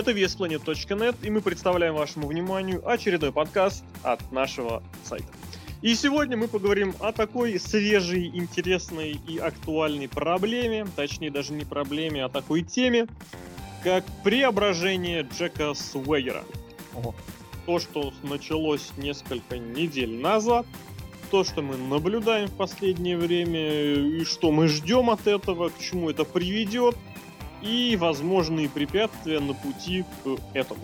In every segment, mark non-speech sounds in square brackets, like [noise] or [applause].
Это VSPlanet.net, и мы представляем вашему вниманию очередной подкаст от нашего сайта. И сегодня мы поговорим о такой свежей, интересной и актуальной проблеме, точнее даже не проблеме, а такой теме, как преображение Джека Суэгера. Ого. То, что началось несколько недель назад, то, что мы наблюдаем в последнее время, и что мы ждем от этого, к чему это приведет, и возможные препятствия на пути к этому.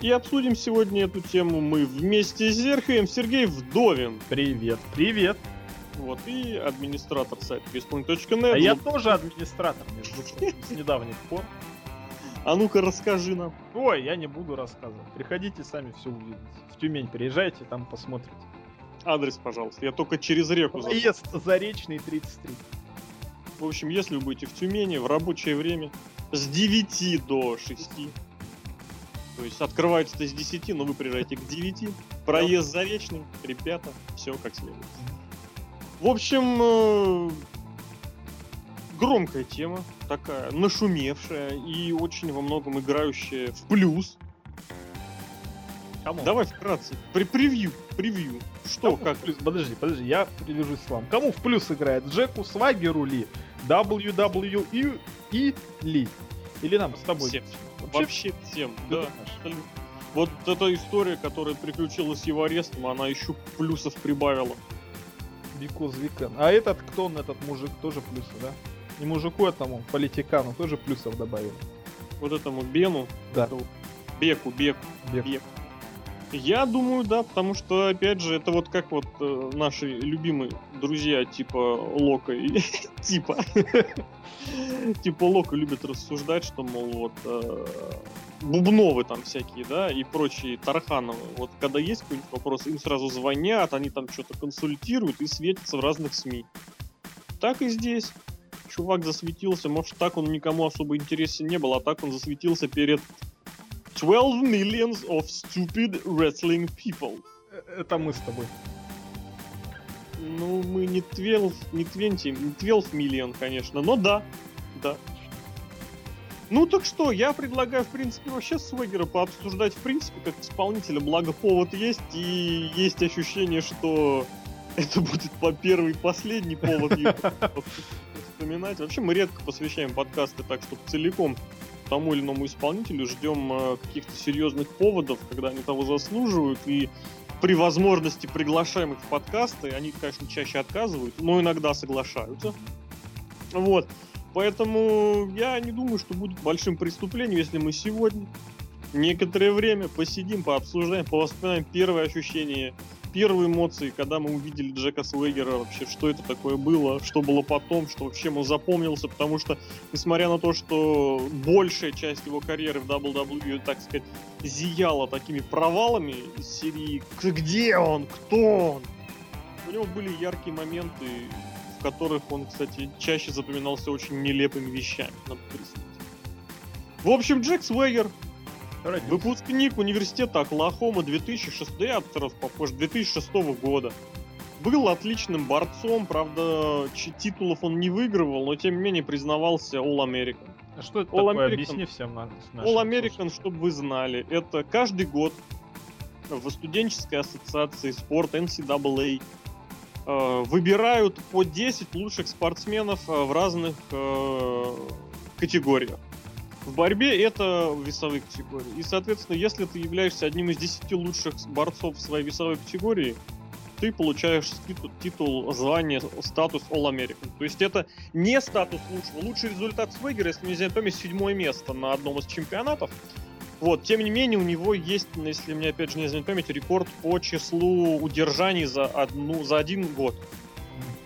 И обсудим сегодня эту тему мы вместе с Зерхием Сергей Вдовин. Привет, привет. Вот, и администратор сайта Веспункт.нет. А я тоже администратор, между прочим, с недавних пор. А ну-ка расскажи нам. Ой, я не буду рассказывать. Приходите сами все увидите. В Тюмень приезжайте, там посмотрите. Адрес, пожалуйста. Я только через реку. Проезд Заречный 33. В общем, если вы будете в Тюмени в рабочее время с 9 до 6, то есть открывается это с 10, но вы приезжаете к 9, проезд заречный, ребята, все как следует. В общем, э, громкая тема, такая нашумевшая и очень во многом играющая в плюс. Кому? Давай вкратце, при превью, превью. Что, Кому как? плюс? Подожди, подожди, я привяжусь к вам. Кому в плюс играет? Джеку Свагеру ли? WWE и ли? Или нам с тобой? Всем. Вообще, Вообще всем, да. Вот эта история, которая приключилась с его арестом, она еще плюсов прибавила. Because we can. А этот, кто он, этот мужик, тоже плюсы, да? Не мужику этому, политикану, тоже плюсов добавил. Вот этому Бену, Да. этому Беку, Беку, Бег. Бек. Я думаю, да, потому что, опять же, это вот как вот э, наши любимые друзья типа Лока и [laughs] типа типа Лока любят рассуждать, что, мол, вот э, Бубновы там всякие, да, и прочие Тархановы. Вот когда есть какой-нибудь вопрос, им сразу звонят, они там что-то консультируют и светятся в разных СМИ. Так и здесь. Чувак засветился, может, так он никому особо интересен не был, а так он засветился перед 12 millions of stupid wrestling people. Это мы с тобой. Ну, мы не 12, не 20, не 12 миллион, конечно, но да, да. Ну так что, я предлагаю, в принципе, вообще Свегера пообсуждать, в принципе, как исполнителя, благо повод есть, и есть ощущение, что [laughs] это будет по первый и последний повод его [laughs] вспоминать. Вообще мы редко посвящаем подкасты так, чтобы целиком тому или иному исполнителю ждем э, каких-то серьезных поводов, когда они того заслуживают, и при возможности приглашаем их в подкасты, они, конечно, чаще отказывают, но иногда соглашаются. Вот. Поэтому я не думаю, что будет большим преступлением, если мы сегодня некоторое время посидим, пообсуждаем, повоспоминаем первые ощущения, первые эмоции, когда мы увидели Джека Свегера, вообще, что это такое было, что было потом, что вообще ему запомнился, потому что, несмотря на то, что большая часть его карьеры в WWE, так сказать, зияла такими провалами из серии «Где он? Кто он?», у него были яркие моменты, в которых он, кстати, чаще запоминался очень нелепыми вещами, надо признать. В общем, Джек Свегер. Выпускник университета Оклахома 2006, я раз попозже, 2006 года. Был отличным борцом, правда, титулов он не выигрывал, но тем не менее признавался All American. А Что это All такое? American. Объясни всем на- нашим All American, чтобы вы знали, это каждый год в студенческой ассоциации спорта NCAA э, выбирают по 10 лучших спортсменов э, в разных э, категориях. В борьбе это весовые категории. И, соответственно, если ты являешься одним из 10 лучших борцов в своей весовой категории, ты получаешь титул, титул звание, статус All American. То есть это не статус лучшего. Лучший результат Свегера, если мне не изменяет память, седьмое место на одном из чемпионатов. Вот, тем не менее, у него есть, если мне опять же не изменяет память, рекорд по числу удержаний за, одну, за один год.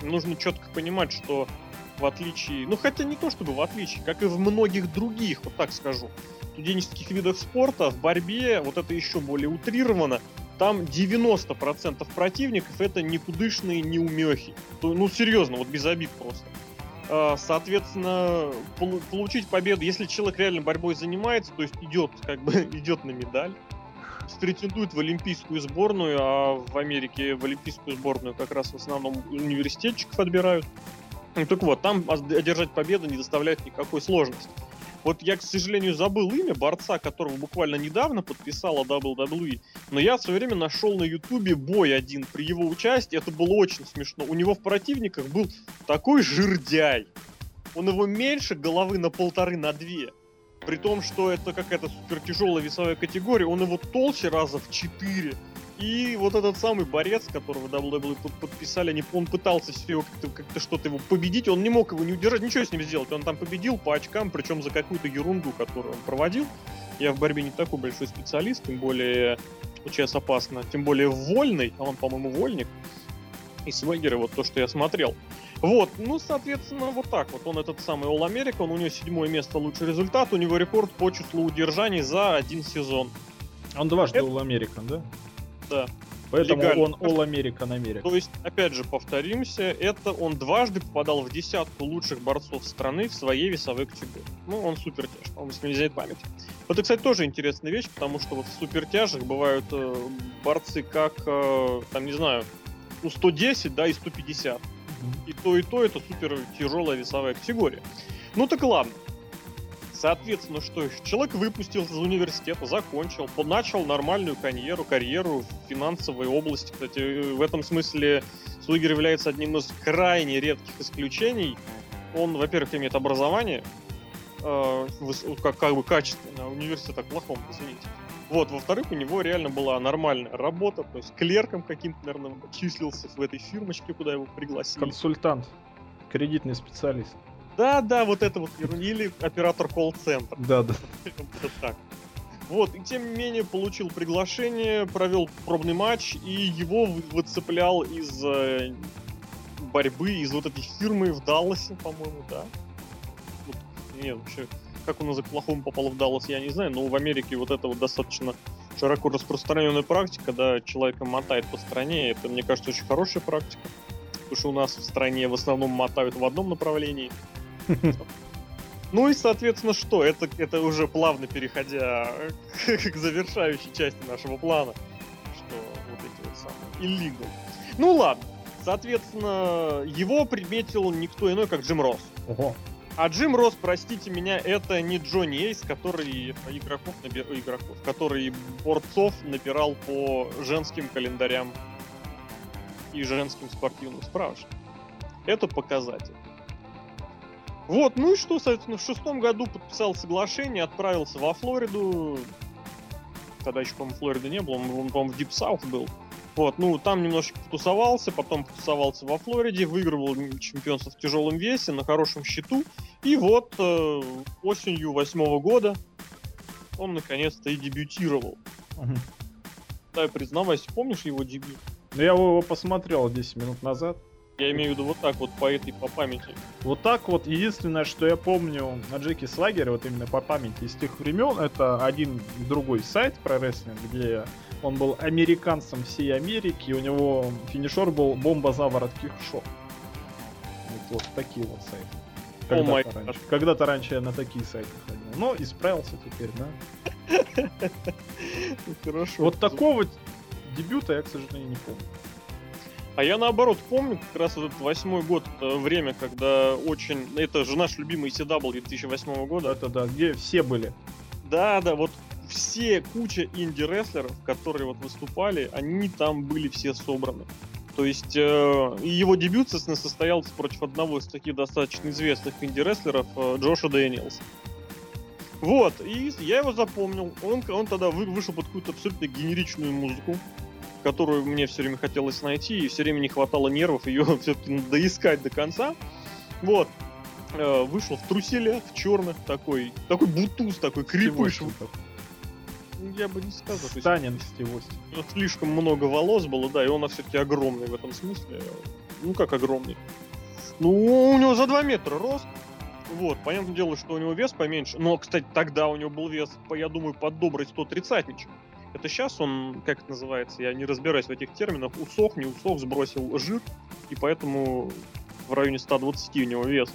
Нужно четко понимать, что в отличие, ну хотя не то чтобы в отличие, как и в многих других, вот так скажу, студенческих видах спорта, в борьбе, вот это еще более утрировано, там 90% противников это никудышные неумехи. Ну серьезно, вот без обид просто. А, Соответственно, полу- получить победу, если человек реально борьбой занимается, то есть идет как бы [laughs] идет на медаль, претендует в олимпийскую сборную, а в Америке в олимпийскую сборную как раз в основном университетчиков отбирают. Ну, Так вот, там од- одержать победу не доставляет никакой сложности. Вот я, к сожалению, забыл имя борца, которого буквально недавно подписала WWE, но я в свое время нашел на Ютубе бой один при его участии, это было очень смешно. У него в противниках был такой жирдяй. Он его меньше головы на полторы, на две. При том, что это какая-то супер тяжелая весовая категория, он его толще раза в четыре. И вот этот самый борец, которого WWE подписали, он пытался все как-то, как что-то его победить, он не мог его не удержать, ничего с ним сделать. Он там победил по очкам, причем за какую-то ерунду, которую он проводил. Я в борьбе не такой большой специалист, тем более сейчас опасно, тем более вольный, а он, по-моему, вольник. И Свегеры, вот то, что я смотрел. Вот, ну, соответственно, вот так вот. Он этот самый All American, у него седьмое место, лучший результат, у него рекорд по числу удержаний за один сезон. Он дважды Это... All American, да? Да. Поэтому легально. он All American American. То есть, опять же, повторимся, это он дважды попадал в десятку лучших борцов страны в своей весовой категории. Ну, он супер тяж, по-моему, если не взять память. Вот это, кстати, тоже интересная вещь, потому что вот в супертяжах бывают э, борцы как, э, там, не знаю, ну, 110, да, и 150. Mm-hmm. И то, и то это супер тяжелая весовая категория. Ну так ладно. Соответственно, что человек выпустился из университета, закончил, начал нормальную карьеру, карьеру в финансовой области. Кстати, в этом смысле Сугер является одним из крайне редких исключений. Он, во-первых, имеет образование, э, как, как бы качественное, а университет так плохом, извините. Вот, во-вторых, у него реально была нормальная работа, то есть клерком каким-то, наверное, числился в этой фирмочке, куда его пригласили. Консультант, кредитный специалист. Да, да, вот это вот или оператор колл-центра. Да, да. так. Вот, и тем не менее получил приглашение, провел пробный матч, и его выцеплял из э, борьбы, из вот этой фирмы в Далласе, по-моему, да. Вот, нет, вообще, как он из Оклахомы попал в Даллас, я не знаю, но в Америке вот это вот достаточно широко распространенная практика, когда человека мотает по стране, это, мне кажется, очень хорошая практика. Потому что у нас в стране в основном мотают в одном направлении, ну и, соответственно, что? Это, это уже плавно переходя [laughs] к, завершающей части нашего плана. Что вот эти вот самые illegal. Ну ладно. Соответственно, его приметил никто иной, как Джим Росс. Ого. А Джим Росс, простите меня, это не Джонни Эйс, который игроков, набир... игроков, который борцов набирал по женским календарям и женским спортивным справочникам. Это показатель. Вот, ну и что, соответственно, в шестом году подписал соглашение, отправился во Флориду. Тогда еще, по-моему, Флориды не было, он, по-моему, в Deep South был. Вот, ну, там немножко потусовался, потом потусовался во Флориде, выигрывал чемпионство в тяжелом весе, на хорошем счету. И вот э, осенью восьмого года он наконец-то и дебютировал. Угу. Да, признавайся, помнишь его дебют? Ну, я его посмотрел 10 минут назад. Я имею в виду вот так вот по этой, по памяти. Вот так вот, единственное, что я помню на Джеки Слагере, вот именно по памяти из тех времен, это один другой сайт про рестлинг, где он был американцем всей Америки, и у него финишер был бомба заворот кикшоп. Вот, вот такие вот сайты. Когда-то, oh раньше. Когда-то раньше я на такие сайты ходил. Но исправился теперь, да? [laughs] Хорошо. Вот такого дебюта я, к сожалению, не помню. А я наоборот помню как раз этот восьмой год, это время, когда очень... Это же наш любимый CW 2008 года. Это да, где все были. Да, да, вот все, куча инди-рестлеров, которые вот выступали, они там были все собраны. То есть э, его дебют, соответственно, состоялся против одного из таких достаточно известных инди-рестлеров, э, Джоша Дэниелса. Вот, и я его запомнил. Он, он тогда вы, вышел под какую-то абсолютно генеричную музыку которую мне все время хотелось найти, и все время не хватало нервов ее [laughs] все-таки доискать до конца. Вот. Э, вышел в труселях, в черных, такой, такой бутуз, такой крепыш. Я бы не сказал. Станин Стивости. Слишком много волос было, да, и он все-таки огромный в этом смысле. Ну, как огромный? Ну, у него за 2 метра рост. Вот, понятное дело, что у него вес поменьше. Но, кстати, тогда у него был вес, я думаю, под добрый 130 ничего. Это сейчас он, как это называется, я не разбираюсь в этих терминах, усох, не усох, сбросил жир, и поэтому в районе 120 у него вес.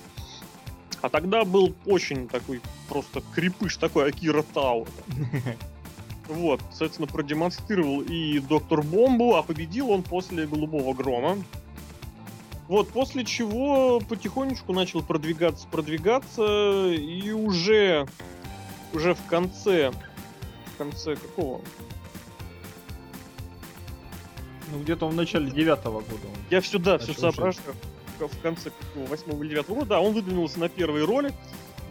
А тогда был очень такой просто крепыш, такой Акира Тау. [laughs] Вот, соответственно, продемонстрировал и Доктор Бомбу, а победил он после Голубого Грома. Вот, после чего потихонечку начал продвигаться, продвигаться, и уже, уже в конце, в конце какого? Ну, где-то в начале девятого года. Я все, да, все соображаю. В конце какого, восьмого или девятого года, да, он выдвинулся на первые роли,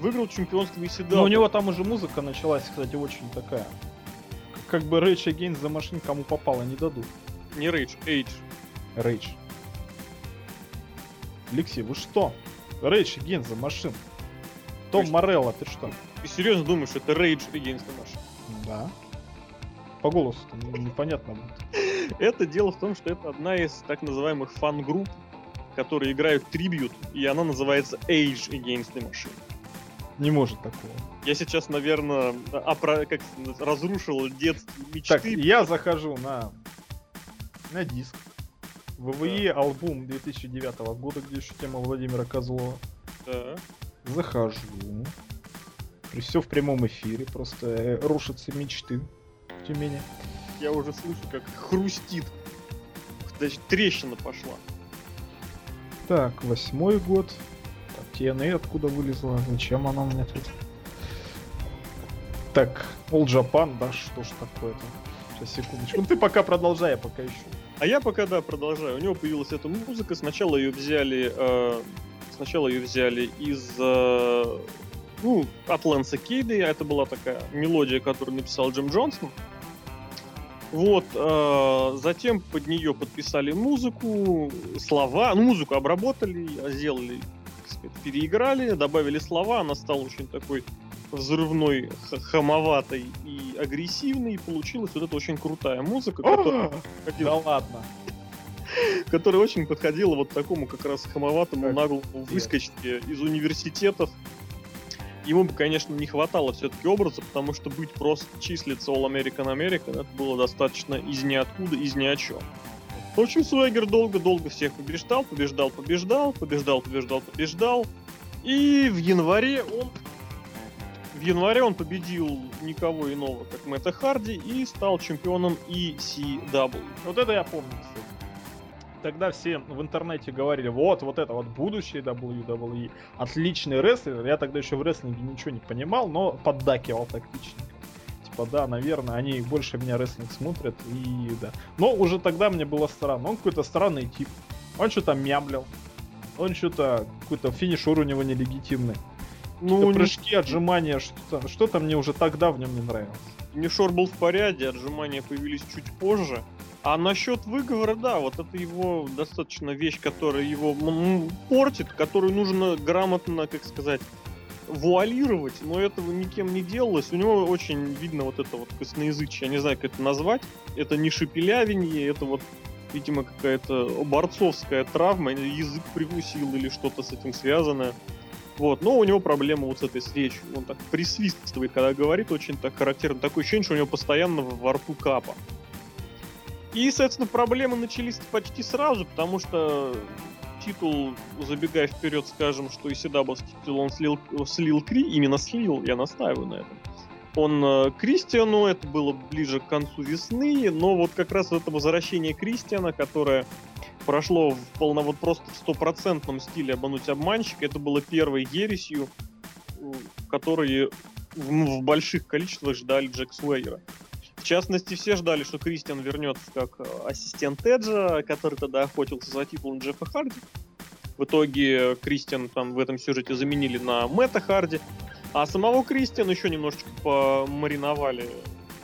выиграл чемпионство Исидал. Но у него там уже музыка началась, кстати, очень такая. Как бы Rage Against the Machine кому попало не дадут. Не Рейдж, Эйдж. Rage. Алексей, вы что? Rage Against the Machine. Том Морелло, ты что? Ты серьезно думаешь, это Rage Against the Machine? Да. По голосу непонятно будет. Это дело в том, что это одна из так называемых фан-групп, которые играют tribute, и она называется Age Against the Machine. Не может такого. Я сейчас, наверное, опра- как разрушил детские мечты. Так, я захожу на, на диск. WWE альбом 2009 года, где еще тема Владимира Козлова. Да. Захожу. Все в прямом эфире, просто э, рушатся мечты в Тюмени. Я уже слышу, как хрустит. Значит, трещина пошла. Так, восьмой год. Так, TNA откуда вылезла? Зачем она у меня тут? Так, All Japan, да, что ж такое-то? Сейчас, секундочку. Ну ты пока продолжай, я пока ищу. А я пока, да, продолжаю. У него появилась эта музыка. Сначала ее взяли... э, сначала ее взяли из... э, ну, от Лэнса Кейда. Это была такая мелодия, которую написал Джим Джонсон. Вот, э, затем под нее подписали музыку, слова, ну, музыку обработали, сделали, так сказать, переиграли, добавили слова, она стала очень такой взрывной, хамоватой и агрессивной, и получилась вот эта очень крутая музыка, которая Да ладно. [laughs] которая очень подходила вот такому как раз хамоватому наглому выскочке из университетов. Ему бы, конечно, не хватало все-таки образа, потому что быть просто числиться All American American, это было достаточно из ниоткуда, из ни о чем. В общем, Суэгер долго-долго всех побеждал, побеждал, побеждал, побеждал, побеждал, побеждал. И в январе он в январе он победил никого иного, как Мэтта Харди, и стал чемпионом ECW. Вот это я помню, кстати. Тогда все в интернете говорили, вот, вот это вот будущее WWE. Отличный рестлер. Я тогда еще в рестлинге ничего не понимал, но поддакивал тактичненько. Типа, да, наверное, они больше меня рестлинг смотрят, и да. Но уже тогда мне было странно. Он какой-то странный тип. Он что-то мямлил. Он что-то, какой-то финишер у него нелегитимный. Ну, Ну, не- прыжки, отжимания, что-то, что-то мне уже тогда в нем не нравилось. Мишор был в порядке, отжимания появились чуть позже. А насчет выговора, да, вот это его достаточно вещь, которая его портит, которую нужно грамотно, как сказать, вуалировать, но этого никем не делалось. У него очень видно вот это вот косноязычие, я не знаю, как это назвать. Это не шепелявенье, это вот, видимо, какая-то борцовская травма, язык прикусил или что-то с этим связанное. Вот, но у него проблема вот с этой с речью. Он так присвистывает, когда говорит, очень так характерно. Такое ощущение, что у него постоянно во рту капа. И, соответственно, проблемы начались почти сразу, потому что титул, забегая вперед, скажем, что и Седабовский титул он слил, слил Кри, именно слил, я настаиваю на этом. Он э, Кристиану, это было ближе к концу весны, но вот как раз это возвращение Кристиана, которое прошло в полно, вот просто в стопроцентном стиле обмануть обманщика, это было первой ересью, э, которые в, в больших количествах ждали Джек Суэйера. В частности, все ждали, что Кристиан вернется как э, ассистент Эджа, который тогда охотился за титулом Джеффа Харди. В итоге Кристиан там в этом сюжете заменили на Мэтта Харди. А самого Кристиана еще немножечко помариновали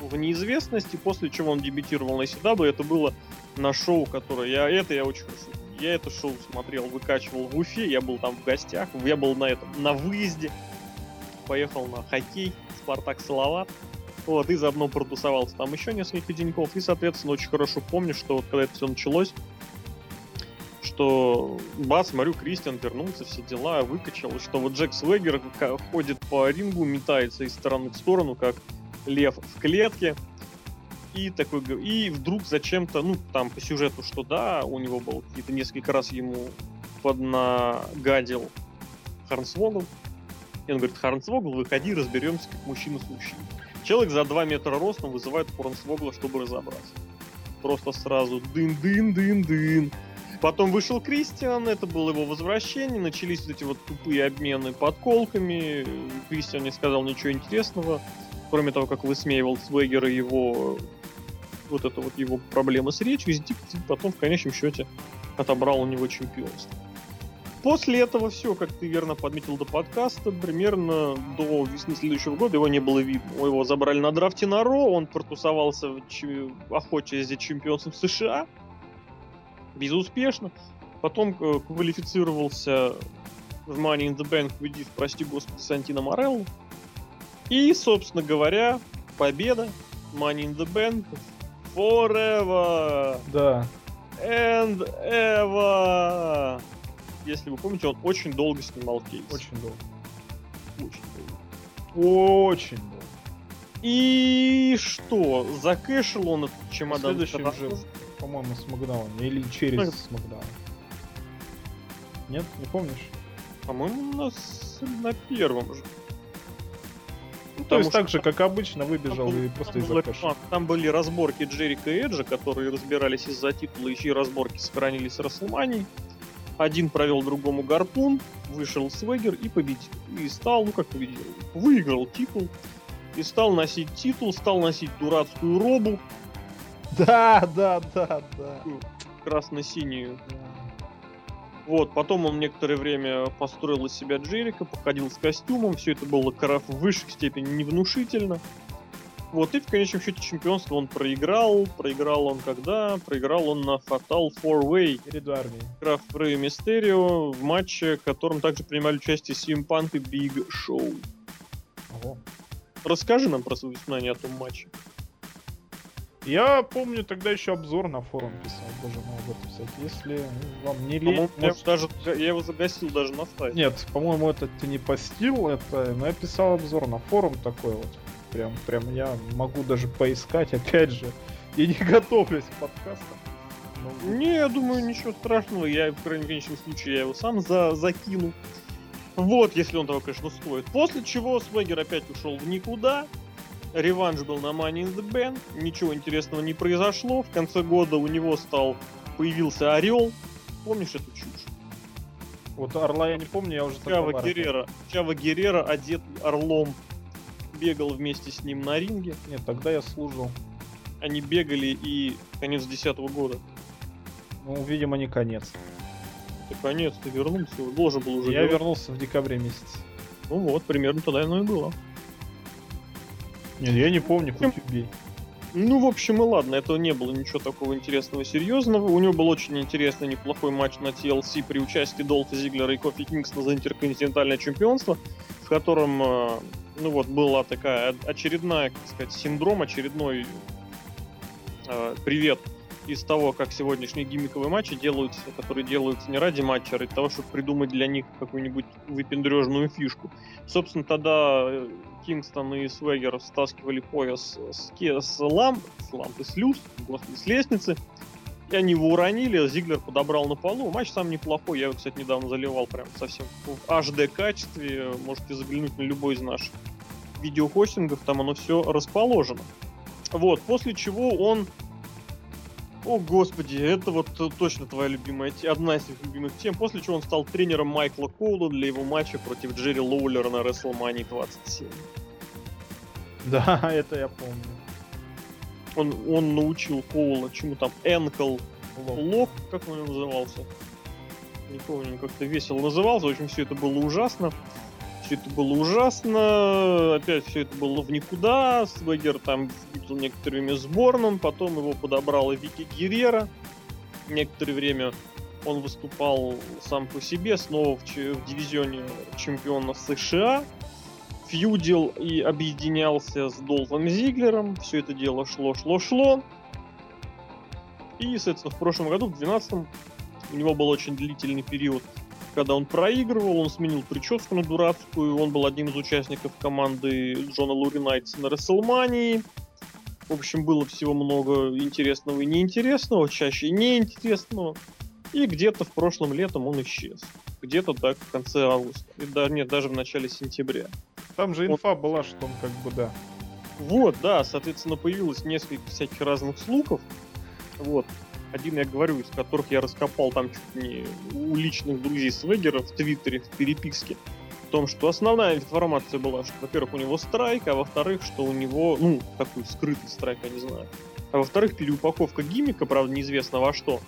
в неизвестности, после чего он дебютировал на CW. Это было на шоу, которое я... Это я очень хорошо. Я это шоу смотрел, выкачивал в Уфе, я был там в гостях, я был на этом, на выезде. Поехал на хоккей, Спартак Салават. Вот, и заодно протусовался там еще несколько деньков. И, соответственно, очень хорошо помню, что вот когда это все началось, что бац, смотрю, Кристиан вернулся, все дела, выкачал, что вот Джек Свегер ходит по рингу, метается из стороны в сторону, как лев в клетке, и такой, и вдруг зачем-то, ну, там по сюжету, что да, у него был какие-то несколько раз ему поднагадил Харнсвогл, и он говорит, Харнсвогл, выходи, разберемся, как мужчина с мужчиной. Человек за 2 метра ростом вызывает Хорнсвогла, чтобы разобраться. Просто сразу дын-дын-дын-дын. Потом вышел Кристиан, это было его возвращение, начались вот эти вот тупые обмены подколками. Кристиан не сказал ничего интересного, кроме того, как высмеивал Свегера его вот это вот его проблемы с речью, Дикти потом в конечном счете отобрал у него чемпионство. После этого все, как ты верно подметил до подкаста, примерно до весны следующего года его не было видно. Его забрали на драфте на Ро, он протусовался в ч... охоте за чемпионством США, безуспешно. Потом э, квалифицировался в Money in the Bank, победив, прости господи, Сантино Морелло. И, собственно говоря, победа Money in the Bank Forever! Да. And ever! Если вы помните, он очень долго снимал кейс. Очень долго. Очень долго. Очень долго. И что? Закэшил он этот чемодан? Следующий уже, по-моему, с Макдауна. Или через Ну, Смакдаун. Нет, не помнишь? По-моему, у нас на первом же. Ну, То есть так же, как обычно, выбежал был- и просто из а, Там были разборки Джерика и Эджа, которые разбирались из-за титула, и чьи разборки сохранились с Расселманией. Один провел другому гарпун, вышел Свегер и победил. И стал, ну как победил, выиграл титул. И стал носить титул, стал носить дурацкую робу, Да, да, да, да. красно-синюю. Вот, потом он некоторое время построил из себя Джерика, походил с костюмом, все это было в высшей степени невнушительно. Вот, и в конечном счете чемпионство он проиграл. Проиграл он когда? Проиграл он на Fatal 4-Way, Перед армией. играв в Рэй Мистерио в матче, в котором также принимали участие CM Punk и Big Show. Ого. Расскажи нам про свои воспоминания о том матче. Я помню, тогда еще обзор на форум писал. Боже мой, об этом писать. Если ну, вам не лень... По-моему, я- может, даже я его загасил даже на сайте. Нет, по-моему, это ты не постил, это... Но я писал обзор на форум такой вот. Прям, прям я могу даже поискать, опять же. И не готовлюсь к подкастам. Но- Не, я думаю, ничего страшного. Я, в крайнем конечном случае, я его сам за закину. Вот, если он того, конечно, стоит. После чего Свегер опять ушел в никуда. Реванш был на Money in the Bank. Ничего интересного не произошло. В конце года у него стал появился Орел. Помнишь эту чушь? Вот Орла я не помню, я уже Чава Геррера. Чава Геррера, одет орлом, бегал вместе с ним на ринге. Нет, тогда я служил. Они бегали и конец десятого года. Ну, видимо, не конец. Это конец, ты вернулся, должен был уже я вернуться. вернулся в декабре месяце. Ну вот, примерно тогда оно и было. Нет, я не помню, хоть убей. Ну, в общем, и ладно, этого не было ничего такого интересного, серьезного. У него был очень интересный, неплохой матч на TLC при участии Долта Зиглера и Кофи Кингстона за интерконтинентальное чемпионство, в котором, э, ну вот, была такая очередная, как сказать, синдром, очередной э, привет из того, как сегодняшние гиммиковые матчи делаются, которые делаются не ради матча, а ради того, чтобы придумать для них какую-нибудь выпендрежную фишку. Собственно, тогда э, Кингстон и Свегер стаскивали пояс с, с ламп, с лампы, с люс, господи, с лестницы, и они его уронили, а Зиглер подобрал на полу. Матч сам неплохой, я его, кстати, недавно заливал прям совсем в HD качестве, можете заглянуть на любой из наших видеохостингов, там оно все расположено. Вот, после чего он о, господи, это вот э, точно твоя любимая те- одна из любимых тем. После чего он стал тренером Майкла Коула для его матча против Джерри Лоулера на WrestleMania 27. Да, [laughs] это я помню. Он, он научил Коула чему там, Энкл Лоб. Как он назывался. Не помню, как-то весело назывался. В общем, все это было ужасно. Все это было ужасно. Опять все это было в никуда. Свегер там видел некоторое время с Борном. Потом его подобрала Вики Геррера. Некоторое время он выступал сам по себе. Снова в, ч- в дивизионе чемпиона США. Фьюдил и объединялся с Долфом Зиглером. Все это дело шло, шло, шло. И, соответственно, в прошлом году, в 2012 у него был очень длительный период, когда он проигрывал, он сменил прическу на дурацкую, он был одним из участников команды Джона Луринайтса на Расселмании. В общем, было всего много интересного и неинтересного, чаще неинтересного. И где-то в прошлом летом он исчез. Где-то так в конце августа. И да, нет, даже в начале сентября. Там же инфа была, что он как бы, да. Вот, да, соответственно, появилось несколько всяких разных слухов. Вот. Один, я говорю, из которых я раскопал там чуть не у личных друзей Свегера в Твиттере, в переписке, в том, что основная информация была, что, во-первых, у него страйк, а во-вторых, что у него, ну, такой скрытый страйк, я не знаю. А во-вторых, переупаковка гиммика, правда, неизвестно во что.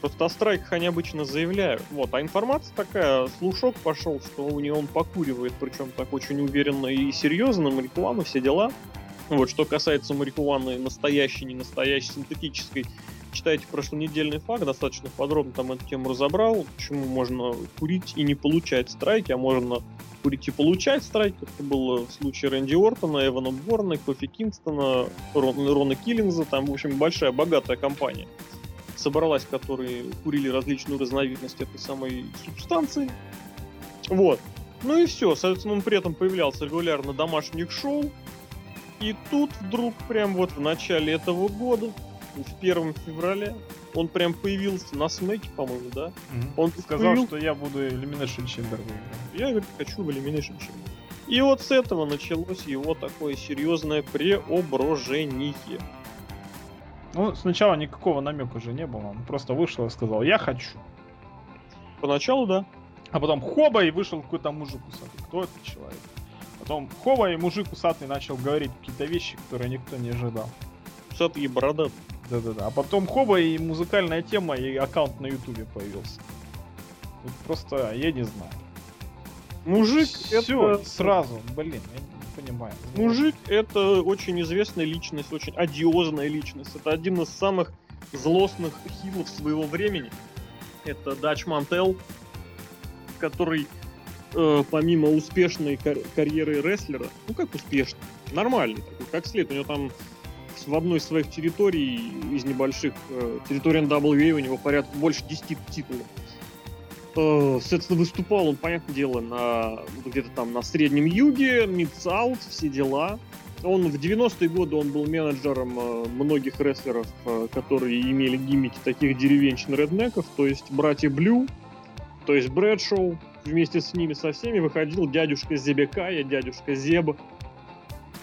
Просто о страйках они обычно заявляют. Вот, а информация такая, слушок пошел, что у него он покуривает, причем так очень уверенно и серьезно, марихуану, все дела. Вот, что касается марихуаны настоящей, не настоящей, синтетической, читайте прошлонедельный факт, достаточно подробно там эту тему разобрал, почему можно курить и не получать страйки, а можно курить и получать страйки. Это было в случае Рэнди Ортона, Эвана Борна, Кофи Кингстона, Рона, Рона Киллинза. Там, в общем, большая, богатая компания собралась, которые курили различную разновидность этой самой субстанции. Вот. Ну и все. Соответственно, он при этом появлялся регулярно на домашних шоу. И тут вдруг, прям вот в начале этого года, в первом февраля, он прям появился на смеке, по-моему, да? Угу. Он сказал, появил... что я буду Elimination Chamber выиграть. Я говорю, хочу в Elimination Chamber. И вот с этого началось его такое серьезное преображение. Ну, сначала никакого намека уже не было. Он просто вышел и сказал, я хочу. Поначалу, да. А потом хоба, и вышел какой-то мужик усатый. Кто этот человек? Потом хоба, и мужик усатый начал говорить какие-то вещи, которые никто не ожидал. Усатый и борода. Да-да-да. А потом хоба, и музыкальная тема, и аккаунт на ютубе появился. Тут просто, я не знаю. Мужик, Все, это... сразу, блин, я понимаю. Мужик это очень известная личность, очень одиозная личность. Это один из самых злостных хилов своего времени. Это Дач Мантел, который э, помимо успешной кар- карьеры рестлера, ну как успешный, нормальный такой, как след. У него там в одной из своих территорий из небольших э, территорий NWA у него порядка больше 10 титулов. Э, соответственно, выступал он, понятное дело, на где-то там на Среднем Юге, Mid-South, все дела. Он в 90-е годы он был менеджером э, многих рестлеров, э, которые имели гиммики таких деревенщин реднеков, то есть братья Блю, то есть Брэдшоу. Вместе с ними со всеми выходил дядюшка Зебекая, дядюшка Зеб.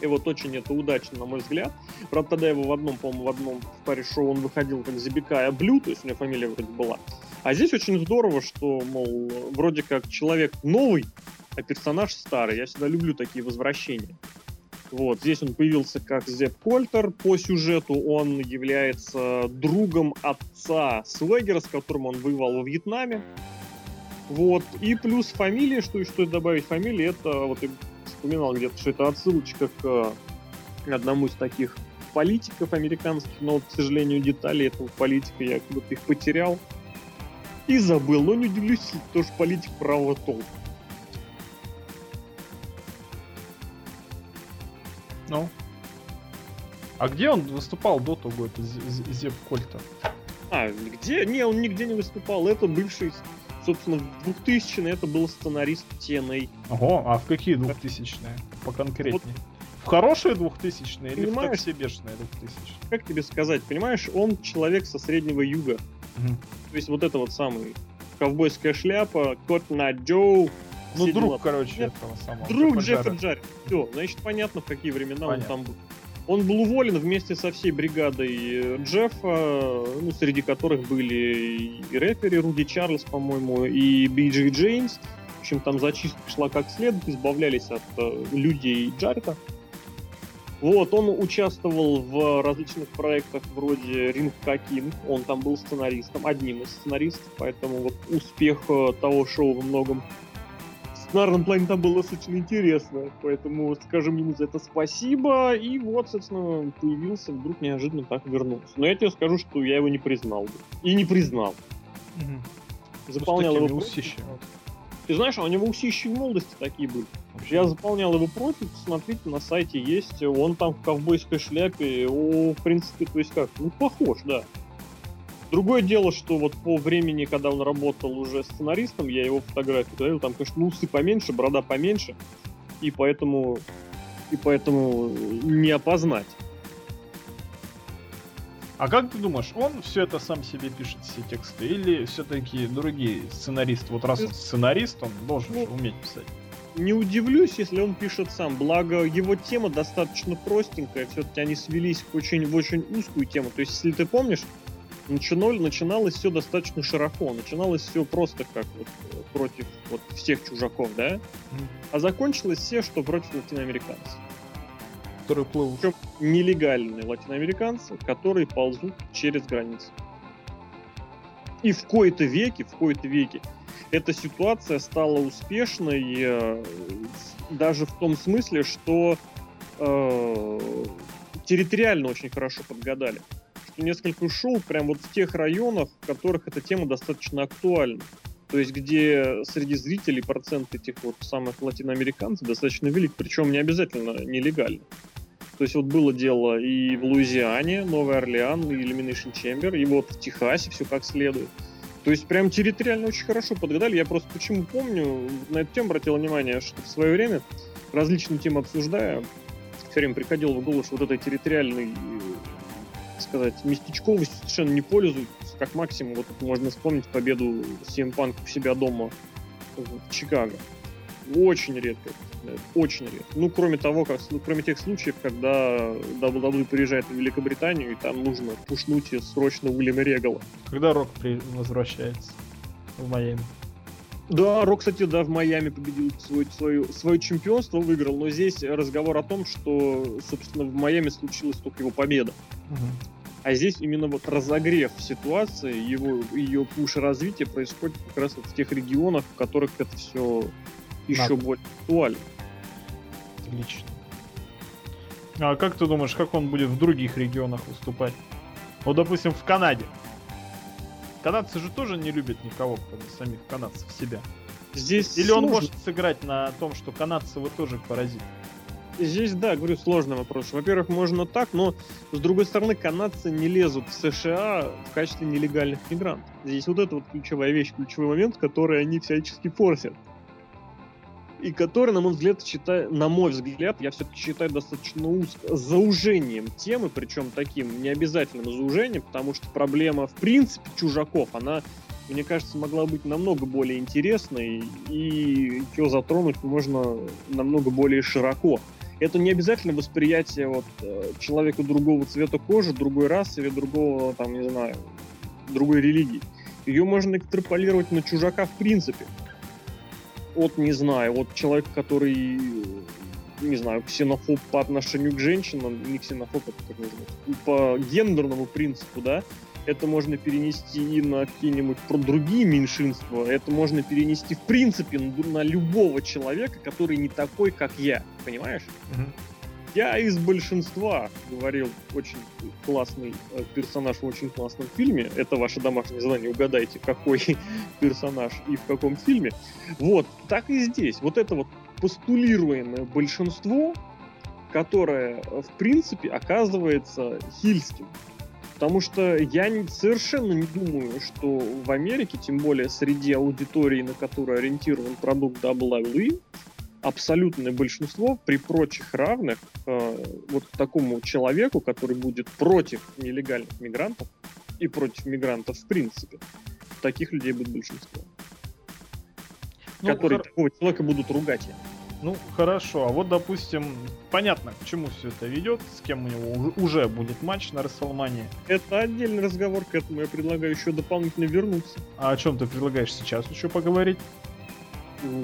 И вот очень это удачно, на мой взгляд. Правда, тогда его в одном, по-моему, в одном в паре шоу он выходил как Зебекая Блю, то есть у него фамилия вроде была. А здесь очень здорово, что, мол, вроде как человек новый, а персонаж старый. Я всегда люблю такие возвращения. Вот, здесь он появился как Зеп Кольтер. По сюжету он является другом отца Свегера, с которым он воевал во Вьетнаме. Вот, и плюс фамилия, что еще стоит добавить фамилии, это, вот я вспоминал где-то, что это отсылочка к одному из таких политиков американских, но, вот, к сожалению, детали этого политика я как будто их потерял и забыл. Но не удивлюсь, если тоже политик правого толка. Ну. А где он выступал до того, это Зеп Кольта? А, где? Не, он нигде не выступал. Это бывший, собственно, в 2000 это был сценарист TNA. Ого, а в какие 2000-е? Поконкретнее. Вот, в хорошие 2000-е или в все бешеные 2000 Как тебе сказать? Понимаешь, он человек со Среднего Юга. Угу. То есть вот это вот самый ковбойская шляпа, кот на Джоу. Ну, друг, дела. короче, Нет, этого самого. Друг Джеффа Джарри. Все, значит, понятно, в какие времена понятно. он там был. Он был уволен вместе со всей бригадой Джеффа, ну, среди которых были и рэпери Руди Чарльз, по-моему, и Биджи Джеймс. В общем, там зачистка шла как следует, избавлялись от э, людей Джарета. Вот, он участвовал в различных проектах вроде Ринг Какин, он там был сценаристом, одним из сценаристов, поэтому вот успех э, того шоу во многом сценарном плане там было достаточно интересно, поэтому скажем ему за это спасибо, и вот, собственно, появился, вдруг неожиданно так вернулся. Но я тебе скажу, что я его не признал бы. И не признал. Угу. Заполнял его... Усищами. Ты знаешь, у него усищи в молодости такие были. Я заполнял его профиль, посмотрите, на сайте есть, он там в ковбойской шляпе, о, в принципе, то есть как, ну, похож, да. Другое дело, что вот по времени, когда он работал уже сценаристом, я его фотографию говорил, там, конечно, усы поменьше, борода поменьше, и поэтому, и поэтому не опознать. А как ты думаешь, он все это сам себе пишет, все тексты, или все-таки другие сценаристы? Вот раз он сценарист, он должен ну, уметь писать. Не удивлюсь, если он пишет сам. Благо, его тема достаточно простенькая. Все-таки они свелись в очень, в очень узкую тему. То есть, если ты помнишь, начинали, начиналось все достаточно широко. Начиналось все просто как вот против вот всех чужаков, да? Mm. А закончилось все, что против латиноамериканцев. Которые плывут. Причем нелегальные латиноамериканцы, которые ползут через границы. И в кои-то веке, в кои-то веке эта ситуация стала успешной э, даже в том смысле, что э, территориально очень хорошо подгадали. Несколько ушел прям вот в тех районах, в которых эта тема достаточно актуальна. То есть, где среди зрителей процент этих вот самых латиноамериканцев достаточно велик, причем не обязательно нелегально. То есть вот было дело и в Луизиане, Новый Орлеан, и Elimination Chamber, и вот в Техасе все как следует. То есть прям территориально очень хорошо подгадали. Я просто почему помню, на эту тему обратил внимание, что в свое время, различные темы обсуждая, все время приходило в голову, что вот этой территориальной, сказать, местечковостью совершенно не пользуются. Как максимум, вот можно вспомнить победу CM Punk у себя дома в Чикаго. Очень редко очень редко. Ну, кроме того, как, ну, кроме тех случаев, когда WWE приезжает в Великобританию, и там нужно пушнуть срочно Уильяма Регала. Когда Рок при... возвращается в Майами? Да, Рок, кстати, да, в Майами победил свое, свое, свое чемпионство, выиграл, но здесь разговор о том, что, собственно, в Майами случилась только его победа. Угу. А здесь именно вот разогрев ситуации, его, ее пуш развитие происходит как раз вот в тех регионах, в которых это все еще Надо. более актуально. Отлично. А как ты думаешь, как он будет в других регионах выступать? Вот, допустим, в Канаде. Канадцы же тоже не любят никого, кроме самих канадцев себя. Здесь Или сложно. он может сыграть на том, что канадцы вы тоже паразит? Здесь, да, говорю, сложный вопрос. Во-первых, можно так, но, с другой стороны, канадцы не лезут в США в качестве нелегальных мигрантов. Здесь вот это вот ключевая вещь, ключевой момент, который они всячески форсят и который, на мой взгляд, считаю, на мой взгляд, я все-таки считаю достаточно узко, заужением темы, причем таким необязательным заужением, потому что проблема, в принципе, чужаков, она, мне кажется, могла быть намного более интересной, и ее затронуть можно намного более широко. Это не обязательно восприятие вот, э, человека другого цвета кожи, другой расы или другого, там, не знаю, другой религии. Ее можно экстраполировать на чужака в принципе от, не знаю, от человека, который, не знаю, ксенофоб по отношению к женщинам, не ксенофоб, это как называется, по гендерному принципу, да, это можно перенести и на какие-нибудь другие меньшинства, это можно перенести в принципе на любого человека, который не такой, как я, понимаешь? Mm-hmm. Я из большинства говорил очень классный э, персонаж в очень классном фильме. Это ваше домашнее задание. Угадайте, какой [laughs] персонаж и в каком фильме. Вот, так и здесь. Вот это вот постулируемое большинство, которое, э, в принципе, оказывается хильским. Потому что я совершенно не думаю, что в Америке, тем более среди аудитории, на которую ориентирован продукт WWE, абсолютное большинство при прочих равных э, вот к такому человеку, который будет против нелегальных мигрантов и против мигрантов в принципе. Таких людей будет большинство. Ну, которые хор... такого человека будут ругать. Ну, хорошо. А вот, допустим, понятно, к чему все это ведет, с кем у него уже будет матч на Расселмане. Это отдельный разговор, к этому я предлагаю еще дополнительно вернуться. А о чем ты предлагаешь сейчас еще поговорить?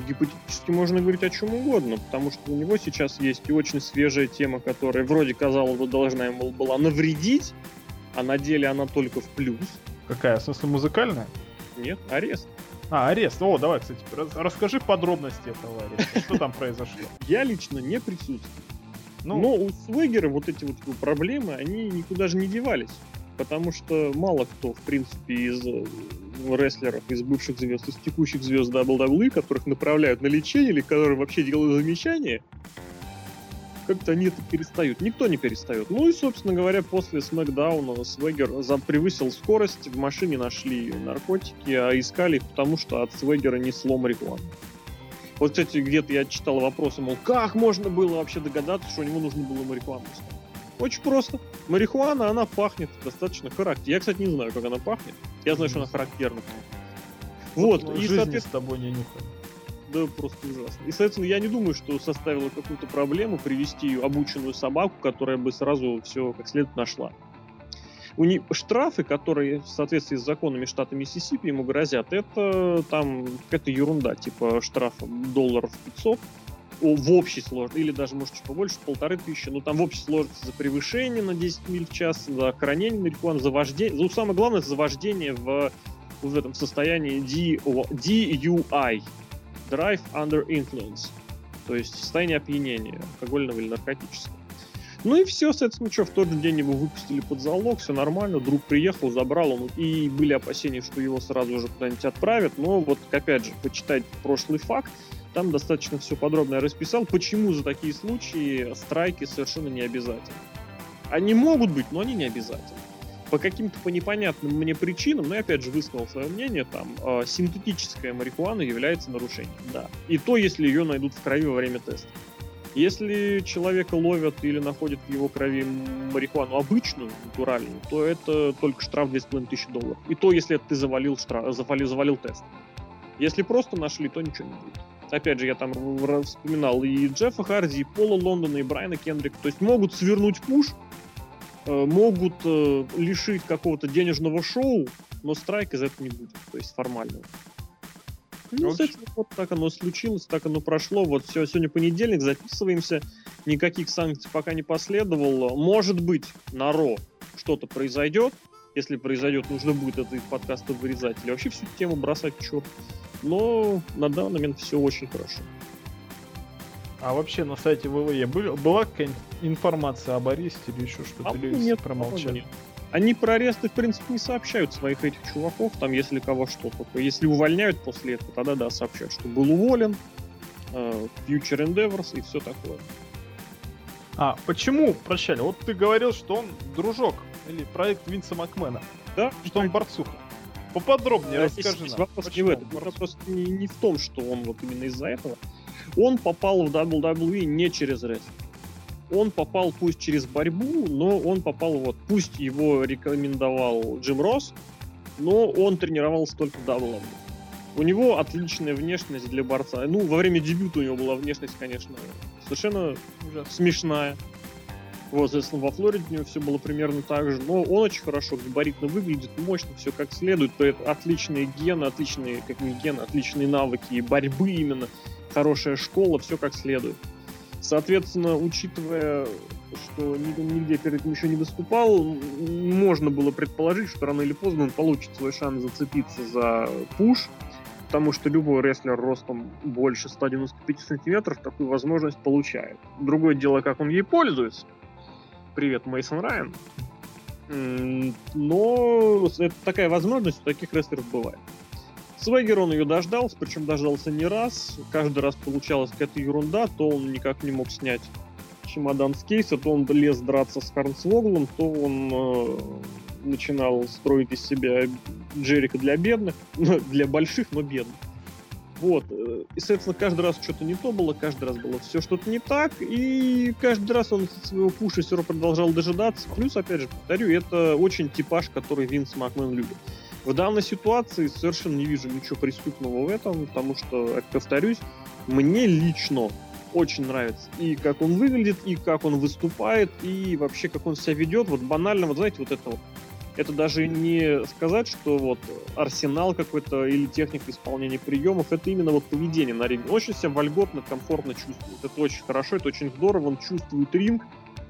Гипотетически можно говорить о чем угодно, потому что у него сейчас есть и очень свежая тема, которая вроде казалось бы должна ему была навредить, а на деле она только в плюс. Какая? В смысле музыкальная? Нет, арест. А, арест. О, давай, кстати, расскажи подробности этого ареста. Что там произошло? [laughs] Я лично не присутствую. Ну... Но у Свегера вот эти вот проблемы, они никуда же не девались. Потому что мало кто, в принципе, из рестлеров, из бывших звезд, из текущих звезд WWE, которых направляют на лечение или которые вообще делают замечания, как-то они это перестают. Никто не перестает. Ну и, собственно говоря, после Смакдауна Свегер превысил скорость, в машине нашли наркотики, а искали их потому, что от Свегера несло марихуану. Вот, кстати, где-то я читал вопросы, мол, как можно было вообще догадаться, что у него нужно было марихуану искать? Очень просто. Марихуана, она пахнет достаточно характерно. Я, кстати, не знаю, как она пахнет. Я знаю, что она характерна. Вот, вот и, соответственно... с тобой не нюхаем. Да, просто ужасно. И, соответственно, я не думаю, что составило какую-то проблему привести обученную собаку, которая бы сразу все как следует нашла. У них штрафы, которые в соответствии с законами штата Миссисипи ему грозят, это там какая-то ерунда, типа штрафа долларов 500 в общей сложности, или даже, может, чуть побольше, полторы тысячи, но там в общей сложности за превышение на 10 миль в час, за хранение марихуаны, за вождение, за, самое главное, за вождение в, в этом состоянии DUI, Drive Under Influence, то есть состояние опьянения, алкогольного или наркотического. Ну и все, соответственно, что, в тот же день его выпустили под залог, все нормально, друг приехал, забрал, он, и были опасения, что его сразу же куда-нибудь отправят, но вот, опять же, почитать прошлый факт, там достаточно все подробно я расписал, почему за такие случаи страйки совершенно не обязательны. Они могут быть, но они не обязательны. По каким-то по непонятным мне причинам, но я опять же высказал свое мнение, там, э, синтетическая марихуана является нарушением, да. И то, если ее найдут в крови во время теста. Если человека ловят или находят в его крови марихуану обычную, натуральную, то это только штраф 2500 долларов. И то, если ты завалил, штраф, завалил, завалил тест. Если просто нашли, то ничего не будет. Опять же, я там вспоминал и Джеффа Харди, и Пола Лондона, и Брайана Кендрика. То есть могут свернуть пуш, э, могут э, лишить какого-то денежного шоу, но страйк из этого не будет, то есть формального. Ну, кстати, вот так оно случилось, так оно прошло. Вот все, сегодня понедельник, записываемся. Никаких санкций пока не последовало. Может быть, на Ро что-то произойдет. Если произойдет, нужно будет это из подкаста вырезать. Или вообще всю тему бросать к черту. Но на данный момент все очень хорошо. А вообще на сайте ВВЕ была какая-нибудь информация об аресте или еще что-то? А или нет, промолчали? Нет. Они про аресты, в принципе, не сообщают своих этих чуваков, там, если кого что. Только если увольняют после этого, тогда, да, сообщают, что был уволен, э, Future Endeavors и все такое. А, почему прощали? Вот ты говорил, что он дружок, или проект Винса Макмена. Да. Что он борцуха. Поподробнее да, расскажи нам. Вопрос не в этом. Вопрос не, не в том, что он вот именно из-за этого. Он попал в WWE не через рестлинг он попал пусть через борьбу, но он попал вот, пусть его рекомендовал Джим Росс, но он тренировался только WWE. У него отличная внешность для борца. Ну, во время дебюта у него была внешность, конечно, совершенно Ужас. смешная. Вот, соответственно, во Флориде у него все было примерно так же. Но он очень хорошо габаритно выглядит, мощно, все как следует. Отличные гены, отличные, как не гены, отличные навыки борьбы именно. Хорошая школа, все как следует. Соответственно, учитывая, что нигде перед этим еще не выступал, можно было предположить, что рано или поздно он получит свой шанс зацепиться за пуш, потому что любой рестлер ростом больше 195 сантиметров такую возможность получает. Другое дело, как он ей пользуется. Привет, Мейсон Райан. Но это такая возможность у таких рестлеров бывает. Свегер он ее дождался, причем дождался не раз. Каждый раз получалась какая-то ерунда, то он никак не мог снять чемодан с кейса, то он лез драться с Харнсвоглом, то он э, начинал строить из себя Джерика для бедных, [laughs] для больших, но бедных. Вот. Э, и, соответственно, каждый раз что-то не то было, каждый раз было все что-то не так, и каждый раз он своего пуша все равно продолжал дожидаться. Плюс, опять же, повторю, это очень типаж, который Винс Макмен любит. В данной ситуации совершенно не вижу ничего преступного в этом, потому что, повторюсь, мне лично очень нравится и как он выглядит, и как он выступает, и вообще как он себя ведет. Вот банально, вот знаете, вот это вот. Это даже не сказать, что вот арсенал какой-то или техника исполнения приемов, это именно вот поведение на ринге. Очень себя вольготно, комфортно чувствует. Это очень хорошо, это очень здорово. Он чувствует ринг,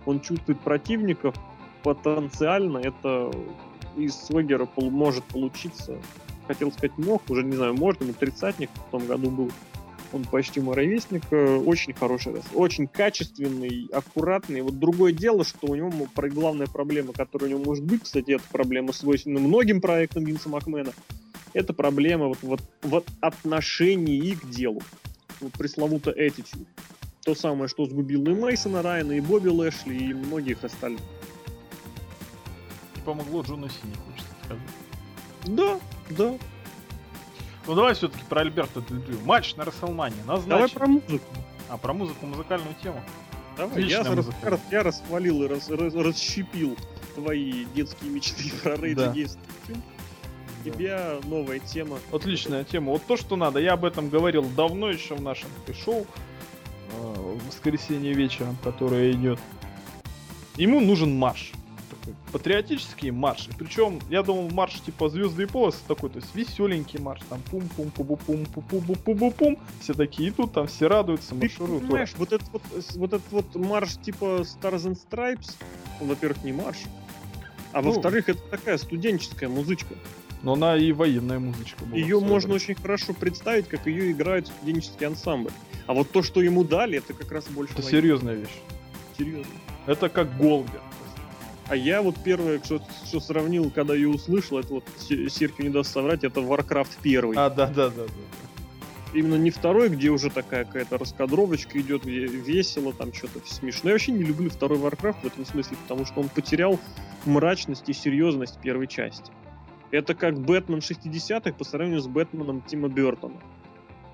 он чувствует противников. Потенциально это из Свегера может получиться. Хотел сказать мог, уже не знаю, может, ему тридцатник в том году был. Он почти мой ровесник. Э, очень хороший раз. Очень качественный, аккуратный. Вот другое дело, что у него главная проблема, которая у него может быть, кстати, это проблема свойственна многим проектам Винса Макмена. Это проблема вот, вот, вот отношении к делу. Вот пресловуто attitude. То самое, что сгубило и Мейсона Райана, и Бобби Лэшли, и многих остальных помогло Джону Сини, хочется сказать. Да, да. Ну давай все-таки про Альберта Дель Матч на Расселмане назначен. Давай про музыку. А, про музыку, музыкальную тему. Давай, я, раз, раз, я расхвалил и раз, раз, расщепил твои детские мечты [laughs] про Rage да. Against тебя новая тема. Отличная тема. Вот то, что надо. Я об этом говорил давно еще в нашем шоу. Э, в воскресенье вечером, которое идет. Ему нужен марш такой патриотический марш. Причем, я думал, марш типа звезды и полосы такой, то есть веселенький марш, там пум пум пу пу пум пу пу пу пу пу пум все такие идут, там все радуются, маршируют. Ты понимаешь, вот этот вот, вот этот вот марш типа Stars and Stripes, во-первых, не марш, а ну, во-вторых, это такая студенческая музычка. Но она и военная музычка была. Ее можно очень хорошо представить, как ее играют студенческие ансамбль. А вот то, что ему дали, это как раз больше... Это военная. серьезная вещь. Серьезно. Это как Голбер. А я вот первое, что, что сравнил, когда ее услышал, это вот Серхио не даст соврать, это Warcraft 1. А, да, да, да, да. Именно не второй, где уже такая какая-то раскадровочка идет, весело, там что-то смешно. Я вообще не люблю второй Warcraft в этом смысле, потому что он потерял мрачность и серьезность первой части. Это как Бэтмен 60-х по сравнению с Бэтменом Тима Бертона.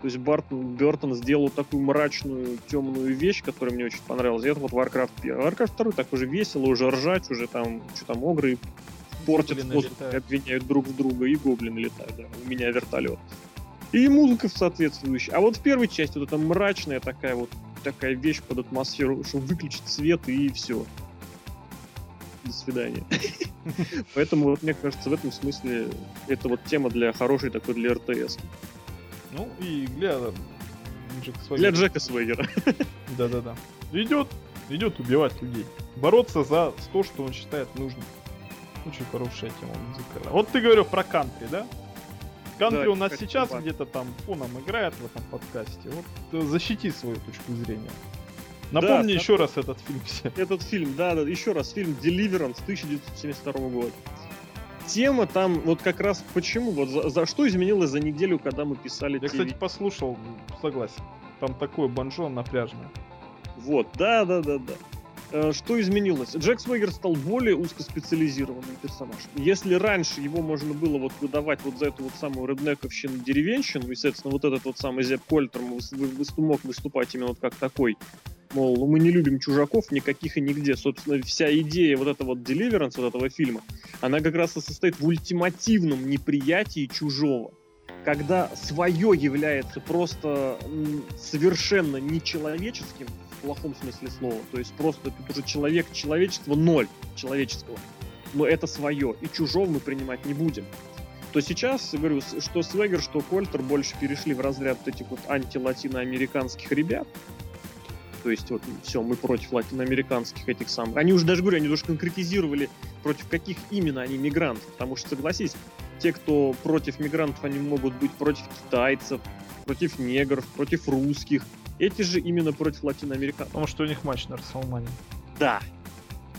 То есть Бартон, Бертон сделал такую мрачную, темную вещь, которая мне очень понравилась. это вот Warcraft 1. Warcraft 2 так уже весело, уже ржать, уже там, что там, огры портят воздух, обвиняют друг в друга, и гоблины летают, да, у меня вертолет. И музыка соответствующая. А вот в первой части вот эта мрачная такая вот такая вещь под атмосферу, что выключить свет и все до свидания. [laughs] Поэтому, вот, мне кажется, в этом смысле это вот тема для хорошей такой для РТС. Ну и для Джека Свегера. Для Джека Свегера. Да-да-да. Идет, идет убивать людей. Бороться за то, что он считает нужным. Очень хорошая тема музыкальная. Вот ты говорил про кантри, да? Кантри да, у нас сейчас где-то там фоном играет в этом подкасте. Вот защити свою точку зрения. Напомни да, еще раз этот фильм. Этот фильм, да, да, еще раз, фильм Deliverance 1972 года. Тема там, вот как раз почему, вот за, за что изменилось за неделю, когда мы писали Я, кстати, послушал, согласен. Там такое банджо напряжное. Вот, да, да, да, да. Э, что изменилось? Джек Свегер стал более узкоспециализированным персонажем. Если раньше его можно было вот выдавать вот за эту вот самую реднековщину, деревенщину, и, соответственно, вот этот вот самый Зеп Кольтер мог выступать именно вот как такой мол, мы не любим чужаков никаких и нигде. Собственно, вся идея вот этого вот Deliverance, вот этого фильма, она как раз и состоит в ультимативном неприятии чужого. Когда свое является просто совершенно нечеловеческим, в плохом смысле слова, то есть просто тут уже человек, человечество ноль человеческого, но это свое, и чужого мы принимать не будем то сейчас, говорю, что Свегер, что Кольтер больше перешли в разряд вот этих вот антилатиноамериканских ребят, то есть вот все, мы против латиноамериканских этих самых. Они уже даже говорю, они уже конкретизировали, против каких именно они мигрантов. Потому что, согласись, те, кто против мигрантов, они могут быть против китайцев, против негров, против русских. Эти же именно против латиноамериканцев. Потому что у них матч на Расселмане. Да.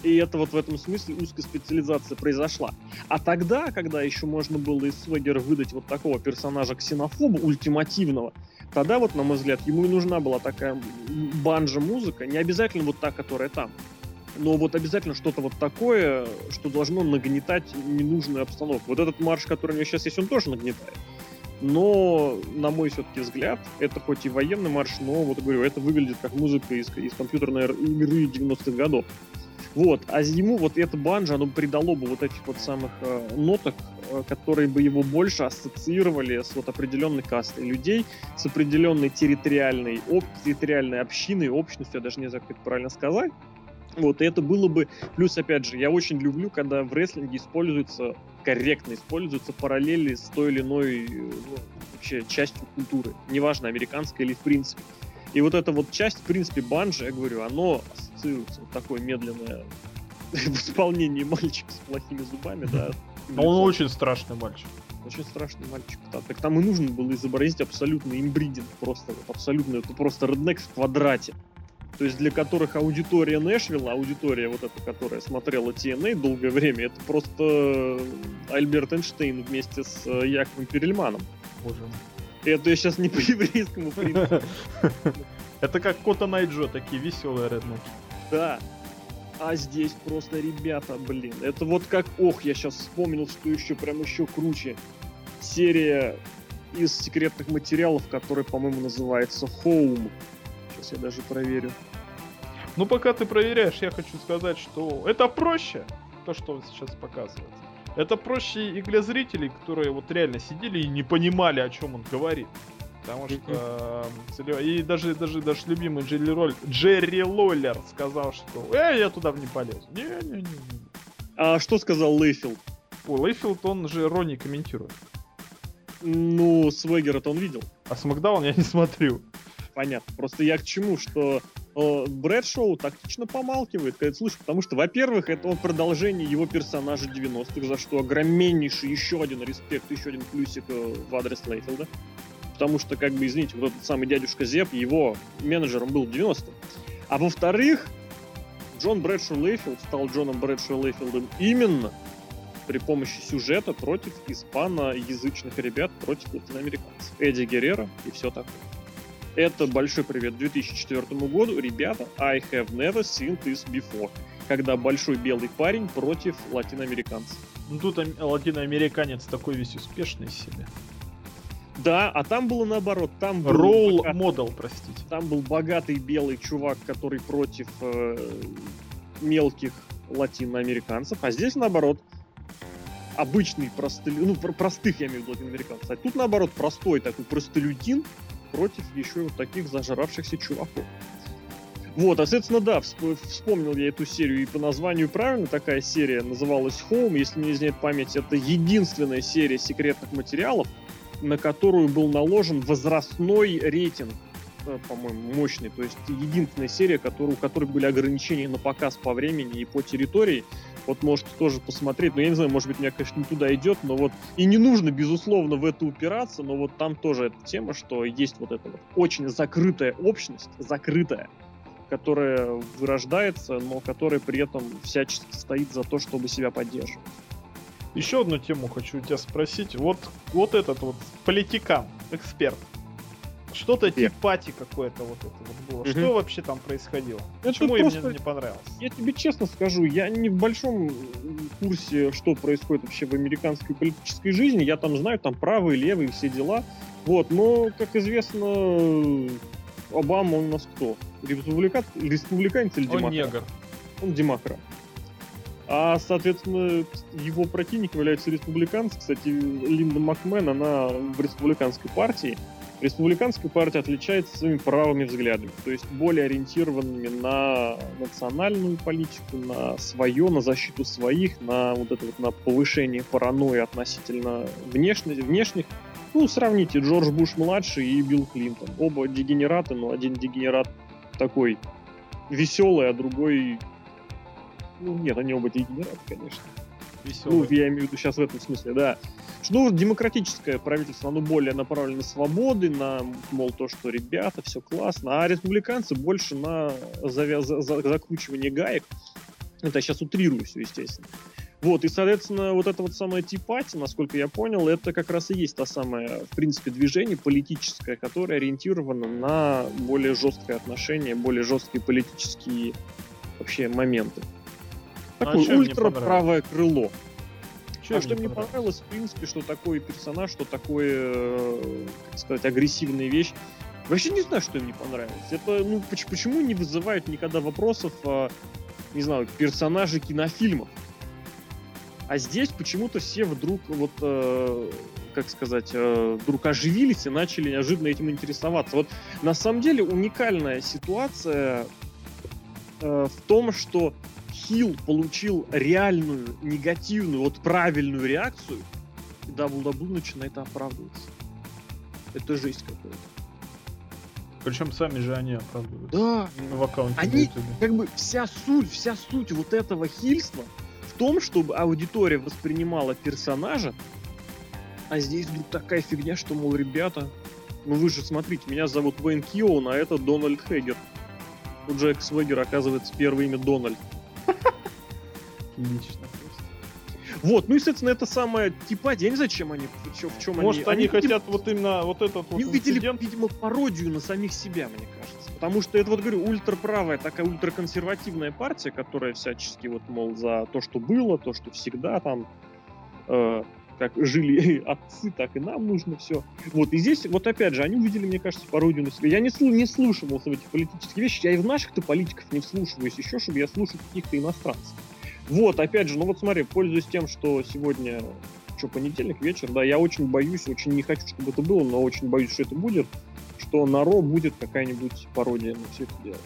И это вот в этом смысле узкая специализация произошла. А тогда, когда еще можно было из Свегера выдать вот такого персонажа ксенофоба, ультимативного, Тогда вот, на мой взгляд, ему и нужна была такая банжа-музыка, не обязательно вот та, которая там, но вот обязательно что-то вот такое, что должно нагнетать ненужную обстановку. Вот этот марш, который у меня сейчас есть, он тоже нагнетает. Но, на мой все-таки взгляд, это хоть и военный марш, но, вот говорю, это выглядит как музыка из, из компьютерной игры 90-х годов. Вот, а ему вот это банджо, оно придало бы вот этих вот самых э, ноток, э, которые бы его больше ассоциировали с вот определенной кастой людей, с определенной территориальной, об, территориальной общиной, общностью, я даже не знаю, как это правильно сказать. Вот, и это было бы... Плюс, опять же, я очень люблю, когда в рестлинге используются, корректно используются параллели с той или иной ну, вообще частью культуры. Неважно, американской или в принципе. И вот эта вот часть, в принципе, банджи, я говорю, оно ассоциируется вот такое медленное [laughs] в исполнении мальчика с плохими зубами, да. Но он очень страшный мальчик. Очень страшный мальчик. Да. Так там и нужно было изобразить абсолютный имбридинг. Просто вот абсолютно, это просто реднек в квадрате. То есть для которых аудитория Нэшвилла, аудитория вот эта, которая смотрела TNA долгое время, это просто Альберт Эйнштейн вместе с э, Яковом Перельманом. Боже мой. Это я сейчас не по еврейскому принципу. [laughs] Это как Кота Найджо, такие веселые реднеки. Да. А здесь просто, ребята, блин, это вот как, ох, я сейчас вспомнил, что еще прям еще круче. Серия из секретных материалов, которая, по-моему, называется Home. Сейчас я даже проверю. Ну, пока ты проверяешь, я хочу сказать, что это проще, то, что он сейчас показывает. Это проще и для зрителей, которые вот реально сидели и не понимали, о чем он говорит. Потому что э, и даже даже даже любимый Джерри, Роль, Джерри Лоллер сказал, что э, я туда не полезу. Не, не, не. А что сказал Лейфилд? Ой, Лейфилд, он же Ронни комментирует. Ну, Свегера-то он видел. А Смакдаун я не смотрю. Понятно. Просто я к чему, что э, Брэд Шоу тактично помалкивает, это слышит, потому что, во-первых, это он продолжение его персонажа 90-х, за что огромнейший еще один респект, еще один плюсик э, в адрес Лейфилда. Потому что, как бы, извините, вот этот самый дядюшка Зеп, его менеджером был в 90-м. А во-вторых, Джон Брэдшоу Лейфилд стал Джоном Брэдшоу Лейфилдом именно при помощи сюжета против испаноязычных ребят, против латиноамериканцев. Эдди Геррера и все такое. Это большой привет 2004 году. Ребята, I have never seen this before. Когда большой белый парень против латиноамериканцев. Ну тут латиноамериканец такой весь успешный себе. Да, а там было наоборот. Там был Ролл модел, простите. Там был богатый белый чувак, который против э, мелких латиноамериканцев, а здесь наоборот обычный простый, ну простых я имею в виду латиноамериканцев. А тут наоборот простой такой простолюдин против еще вот таких зажравшихся чуваков. Вот, а, соответственно, да, вспомнил я эту серию, и по названию правильно такая серия называлась Home, если не изменяет память, это единственная серия секретных материалов, на которую был наложен возрастной рейтинг, э, по-моему, мощный. То есть единственная серия, который, у которой были ограничения на показ по времени и по территории. Вот можете тоже посмотреть. Но я не знаю, может быть, меня, конечно, не туда идет, но вот и не нужно, безусловно, в это упираться, но вот там тоже эта тема, что есть вот эта вот очень закрытая общность, закрытая, которая вырождается, но которая при этом всячески стоит за то, чтобы себя поддерживать. Еще одну тему хочу у тебя спросить. Вот, вот этот вот политикан, эксперт. Что-то типати какое-то вот это вот было. Угу. Что вообще там происходило? Это Почему просто... им не, не понравилось? Я тебе честно скажу, я не в большом курсе, что происходит вообще в американской политической жизни. Я там знаю, там правые, левые, все дела. Вот, но, как известно, Обама у нас кто? Республика... Республиканец или демократ? Он негр. Он демократ. А, соответственно, его противник является республиканец. Кстати, Линда Макмен, она в республиканской партии. Республиканская партия отличается своими правыми взглядами, то есть более ориентированными на национальную политику, на свое, на защиту своих, на вот это вот на повышение паранойи относительно внешних, внешних. Ну, сравните Джордж Буш младший и Билл Клинтон. Оба дегенераты, но один дегенерат такой веселый, а другой ну, нет, они оба дегенераты, конечно. Веселые. Ну, я имею в виду сейчас в этом смысле, да. Ну, демократическое правительство, оно более направлено на свободы, на, мол, то, что ребята, все классно, а республиканцы больше на завяз... закручивание гаек. Это я сейчас утрирую все, естественно. Вот, и, соответственно, вот это вот самое типати, насколько я понял, это как раз и есть та самая, в принципе, движение политическое, которое ориентировано на более жесткое отношение, более жесткие политические вообще моменты. Такое а ультра-правое крыло. Чем а что мне понравилось, в принципе, что такой персонаж, что такое, э, как сказать, агрессивная вещь. Вообще не знаю, что им не понравилось. Это, ну, почему не вызывают никогда вопросов, а, не знаю, персонажи кинофильмов? А здесь почему-то все вдруг вот, э, как сказать, э, вдруг оживились и начали неожиданно этим интересоваться. Вот на самом деле уникальная ситуация э, в том, что Хилл получил реальную, негативную, вот правильную реакцию, и WWE начинает оправдываться. Это жесть какая-то. Причем сами же они оправдываются. Да. В аккаунте они, как бы, вся суть, вся суть вот этого хильства в том, чтобы аудитория воспринимала персонажа, а здесь вдруг такая фигня, что, мол, ребята, ну вы же смотрите, меня зовут Вейн Киоун, а это Дональд Хейгер. У Джек Свегер, оказывается, первое имя Дональд. Лично просто. Вот, ну, естественно, это самое типа, я не знаю, чем они, в чем, в чем Может, они... они, они хотят вот именно вот этот вот увидели, инцидент? видимо, пародию на самих себя, мне кажется. Потому что это, вот говорю, ультраправая, такая ультраконсервативная партия, которая всячески, вот, мол, за то, что было, то, что всегда там, э, как жили [laughs] отцы, так и нам нужно все. Вот, и здесь, вот опять же, они увидели, мне кажется, пародию на себя. Я не, слу не слушал эти политические вещи, я и в наших-то политиков не вслушиваюсь еще, чтобы я слушал каких-то иностранцев. Вот, опять же, ну вот смотри, пользуясь тем, что сегодня что, понедельник вечер, да, я очень боюсь, очень не хочу, чтобы это было, но очень боюсь, что это будет, что на Ро будет какая-нибудь пародия на все это дело.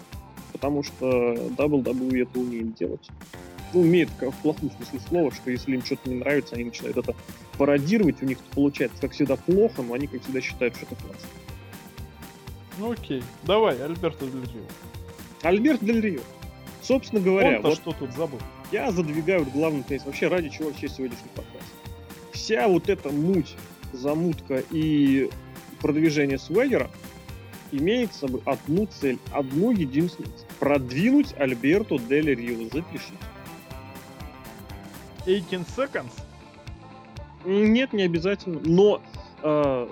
Потому что WWE это умеет делать. Умеют в плохом смысле слова, что если им что-то не нравится, они начинают это пародировать, у них получается, как всегда, плохо, но они, как всегда, считают, что это классно. Ну окей, давай, Альберто Дель Рио. Альберт Дель Рио. Собственно говоря, вот что тут забыл. Я задвигаю вот главный тезис. Вообще, ради чего вообще сегодняшний подкаст? Вся вот эта муть, замутка и продвижение Свегера имеет с собой одну цель, одну единственную цель. Продвинуть Альберту Дель Рио. Запишите. 18 seconds? Нет, не обязательно. Но э,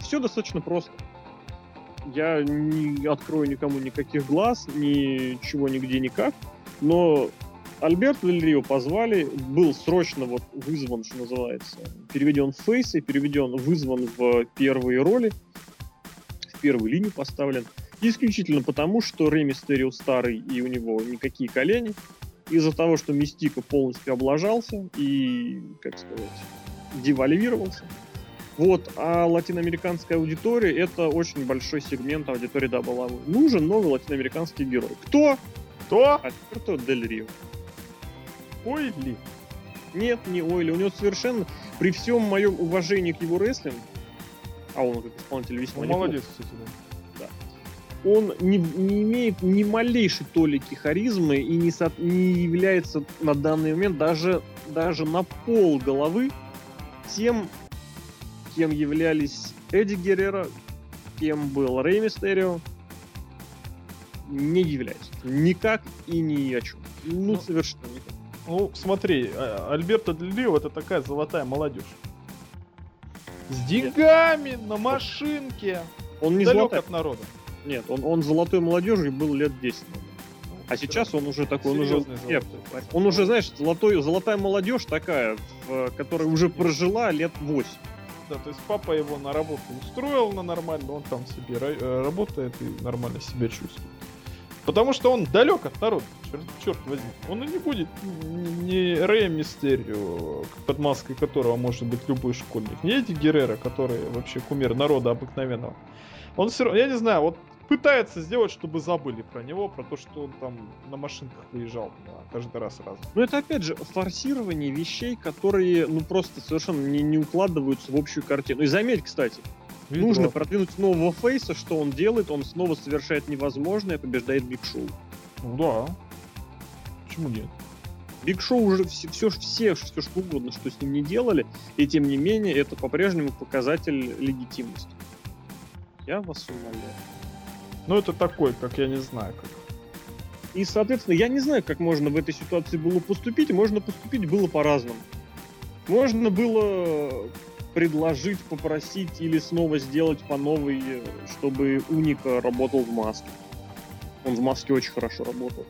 все достаточно просто. Я не открою никому никаких глаз, ничего нигде никак. Но Альберт Дель Рио позвали, был срочно вот вызван, что называется, переведен в фейсы, переведен, вызван в первые роли, в первую линию поставлен. Исключительно потому, что Рэй Мистерио старый и у него никакие колени. Из-за того, что Мистика полностью облажался и, как сказать, девальвировался. Вот, а латиноамериканская аудитория это очень большой сегмент аудитории Дабл Нужен новый латиноамериканский герой. Кто? Кто? Альберто Дель Рио. Ойли? Нет, не Ойли. У него совершенно, при всем моем уважении к его рестлингу, а он как исполнитель весьма ну, молодец, кстати, да. Он не, не имеет ни малейшей толики харизмы и не, со, не является на данный момент даже, даже на пол головы тем, кем являлись Эдди Геррера, кем был Рэй Мистерио, не является. Никак и ни о чем. Ну, ну совершенно никак. Ну, смотри, а, Альберто Дель Рио это такая золотая молодежь. С деньгами, Нет. на машинке. Он не далек золотой. от народа. Нет, он, он золотой молодежью был лет 10. Ну, а сейчас он уже такой, он уже, нет, он уже, знаешь, золотой, золотая молодежь такая, в, которая уже прожила лет 8. Да, то есть папа его на работу устроил на нормально, он там себе э, работает и нормально себя чувствует. Потому что он далек от народа, черт, черт возьми. Он и не будет не Рэя Мистерио, под маской которого может быть любой школьник, не эти Геррера, которые вообще кумир народа обыкновенного. Он все равно, я не знаю, вот пытается сделать, чтобы забыли про него, про то, что он там на машинках выезжал да, каждый раз сразу. Ну это опять же форсирование вещей, которые ну просто совершенно не, не укладываются в общую картину. И заметь, кстати, Ведро. Нужно продвинуть нового фейса, что он делает? Он снова совершает невозможное, побеждает Биг Шоу. Ну да. Почему нет? Биг Шоу уже все, все, все, все что угодно, что с ним не делали, и тем не менее это по-прежнему показатель легитимности. Я вас умоляю. Ну это такой, как я не знаю, как. И, соответственно, я не знаю, как можно в этой ситуации было поступить. Можно поступить было по-разному. Можно было предложить, попросить или снова сделать по новой, чтобы Уника работал в маске. Он в маске очень хорошо работал.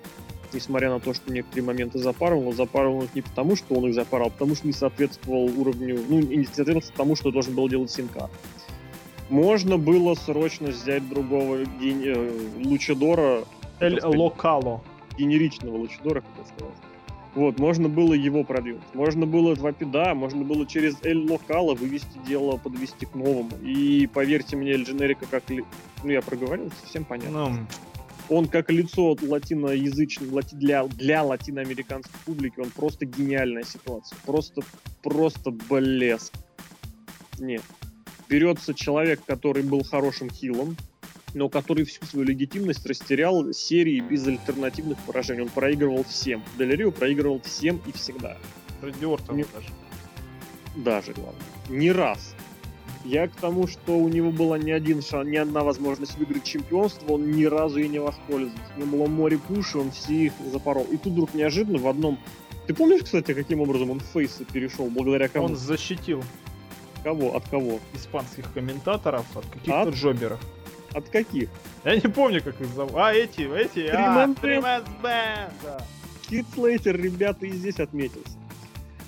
Несмотря на то, что некоторые моменты запарывал, запарывал их не потому, что он их запарал, а потому что не соответствовал уровню, ну, не соответствовал тому, что должен был делать Синка. Можно было срочно взять другого гени... Э, Лучадора. Эль Локало. Генеричного Лучадора, как сказать вот, можно было его продвинуть. Можно было два педа, можно было через Эль Локала вывести дело, подвести к новому. И поверьте мне, Эль Дженерика, как... Ли... Ну, я проговорил, совсем понятно. Ну... Он как лицо латиноязычного, для, для латиноамериканской публики, он просто гениальная ситуация. Просто, просто блеск. Нет. Берется человек, который был хорошим хилом, но который всю свою легитимность растерял серии без альтернативных поражений. Он проигрывал всем. Дель проигрывал всем и всегда. Ортона Не... даже. Даже, главное. Не раз. Я к тому, что у него была ни один шанс, ни одна возможность выиграть чемпионство, он ни разу и не воспользовался. У него было море пуши, он все их запорол. И тут вдруг неожиданно в одном... Ты помнишь, кстати, каким образом он в фейсы перешел, благодаря кому? Он защитил. Кого? От кого? Испанских комментаторов, от каких-то от... джоберов. От каких? Я не помню, как их зовут. А, эти, эти. А, Бэнд. Кит Слейтер, ребята, и здесь отметился.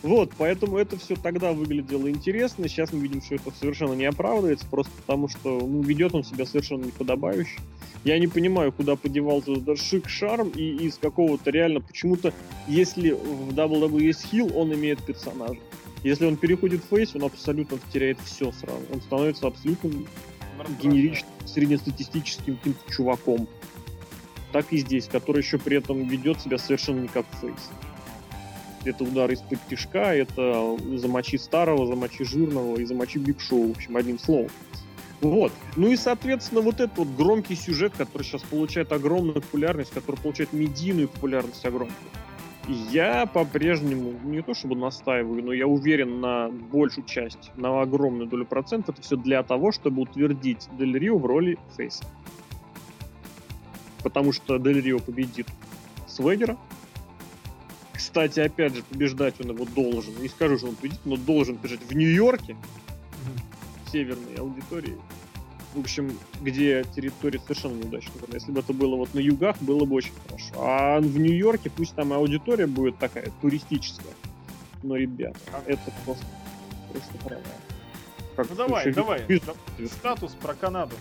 Вот, поэтому это все тогда выглядело интересно. Сейчас мы видим, что это совершенно не оправдывается, просто потому что ну, ведет он себя совершенно неподобающе. Я не понимаю, куда подевался этот шик шарм и из какого-то реально почему-то, если в WWE есть хил, он имеет персонажа. Если он переходит в фейс, он абсолютно теряет все сразу. Он становится абсолютно генеричным, среднестатистическим каким-то чуваком. Так и здесь, который еще при этом ведет себя совершенно не как фейс. Это удар из-под тишка, это замочи старого, замочи жирного и замочи Биг Шоу, в общем, одним словом. Вот. Ну и, соответственно, вот этот вот громкий сюжет, который сейчас получает огромную популярность, который получает медийную популярность огромную. Я по-прежнему, не то чтобы настаиваю, но я уверен на большую часть, на огромную долю процентов, это все для того, чтобы утвердить Дель Рио в роли Фейса. Потому что Дель Рио победит Свегера. Кстати, опять же, побеждать он его должен. Не скажу, что он победит, но должен бежать в Нью-Йорке, северной аудитории в общем, где территория совершенно неудачная. Если бы это было вот на югах, было бы очень хорошо. А в Нью-Йорке пусть там аудитория будет такая туристическая. Но, ребята, это просто, просто провал. Как ну давай, давай. Без... Статус про Канаду.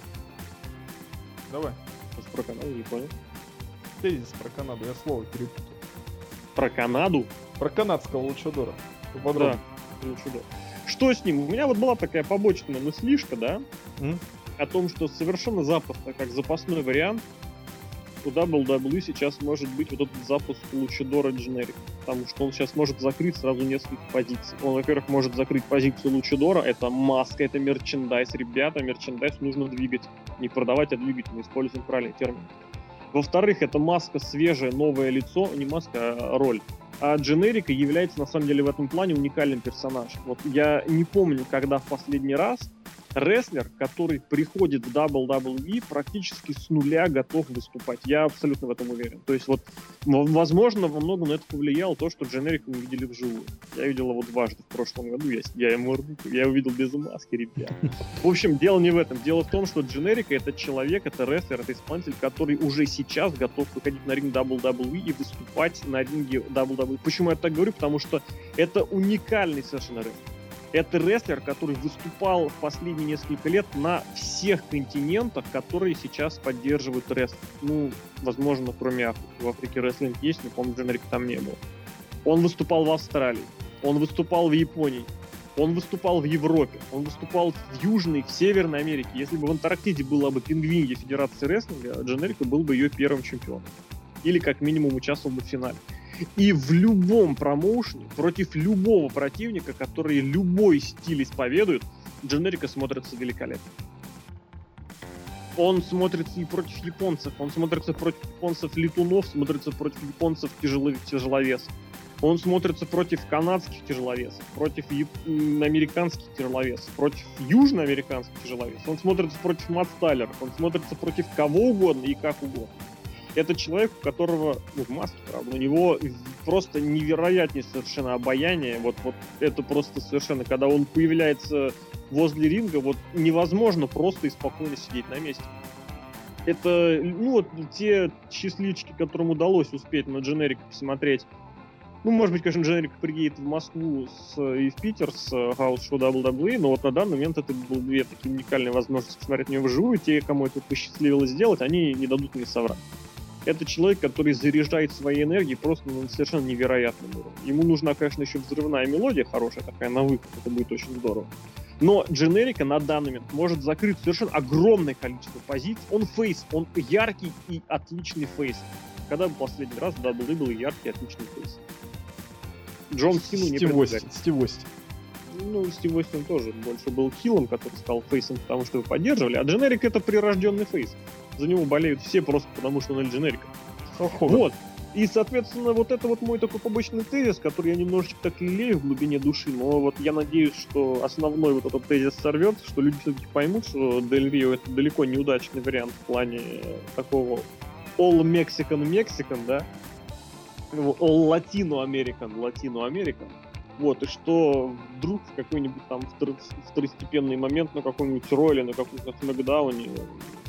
Давай. Статус про Канаду, не понял. Тезис про Канаду, я слово перепутал. Про Канаду? Про канадского лучадора. Да, лучадор. Что с ним? У меня вот была такая побочная мыслишка, да? Mm? О том, что совершенно запросто, как запасной вариант, у WWE сейчас может быть вот этот запуск Лучидора Дженерик. Потому что он сейчас может закрыть сразу несколько позиций. Он, во-первых, может закрыть позицию Лучидора. Это маска, это мерчендайз. Ребята, мерчендайз нужно двигать. Не продавать, а двигать. Мы используем правильный термин. Во-вторых, это маска свежее, новое лицо. Не маска, а роль. А Дженерика является, на самом деле, в этом плане уникальным персонажем. Вот я не помню, когда в последний раз рестлер, который приходит в WWE, практически с нуля готов выступать. Я абсолютно в этом уверен. То есть вот, возможно, во многом на это повлияло то, что Дженерика мы видели вживую. Я видел его дважды в прошлом году, я, я ему я увидел без маски, ребят. В общем, дело не в этом. Дело в том, что Дженерика это человек, это рестлер, это исполнитель, который уже сейчас готов выходить на ринг WWE и выступать на ринге WWE. Почему я так говорю? Потому что это уникальный совершенно рестлер. Это рестлер, который выступал в последние несколько лет на всех континентах, которые сейчас поддерживают рестлинг. Ну, возможно, кроме Африки. В Африке рестлинг есть, но, по-моему, Дженерика там не было. Он выступал в Австралии, он выступал в Японии, он выступал в Европе, он выступал в Южной, в Северной Америке. Если бы в Антарктиде была бы пингвинья Федерации рестлинга, Дженерика был бы ее первым чемпионом. Или как минимум участвовал бы в финале. И в любом промоушене, против любого противника, который любой стиль исповедует, Дженерика смотрится великолепно. Он смотрится и против японцев, он смотрится против японцев-летунов, смотрится против японцев тяжеловесов. Он смотрится против канадских тяжеловесов, против яп... американских тяжеловесов, против южноамериканских тяжеловесов. Он смотрится против Мат он смотрится против кого угодно и как угодно это человек, у которого, ну, в маске, правда, у него просто невероятнее совершенно обаяние, вот, вот это просто совершенно, когда он появляется возле ринга, вот невозможно просто и спокойно сидеть на месте. Это, ну, вот те счастливчики, которым удалось успеть на дженерик посмотреть, ну, может быть, конечно, Дженерик приедет в Москву с, и в Питер с House Show WWE, но вот на данный момент это были две такие уникальные возможности посмотреть на него вживую. Те, кому это посчастливилось сделать, они не дадут мне соврать это человек, который заряжает своей энергией просто на совершенно невероятном уровне. Ему нужна, конечно, еще взрывная мелодия хорошая такая на выход, это будет очень здорово. Но Дженерика на данный момент может закрыть совершенно огромное количество позиций. Он фейс, он яркий и отличный фейс. Когда бы последний раз в WWE был яркий отличный фейс? Джон Сину не предлагает. Стив Остин. Ну, Стив Остин тоже больше был хилом, который стал фейсом, потому что его поддерживали. А Дженерик это прирожденный фейс за него болеют все просто потому, что он Эль Дженерика. Вот. И, соответственно, вот это вот мой такой побочный тезис, который я немножечко так лелею в глубине души, но вот я надеюсь, что основной вот этот тезис сорвется, что люди все-таки поймут, что Дель Рио это далеко неудачный вариант в плане такого all Mexican Mexican, да, all Latino American, Latino American, вот, и что вдруг в какой-нибудь там второстепенный момент на каком-нибудь роле, на каком-то смакдауне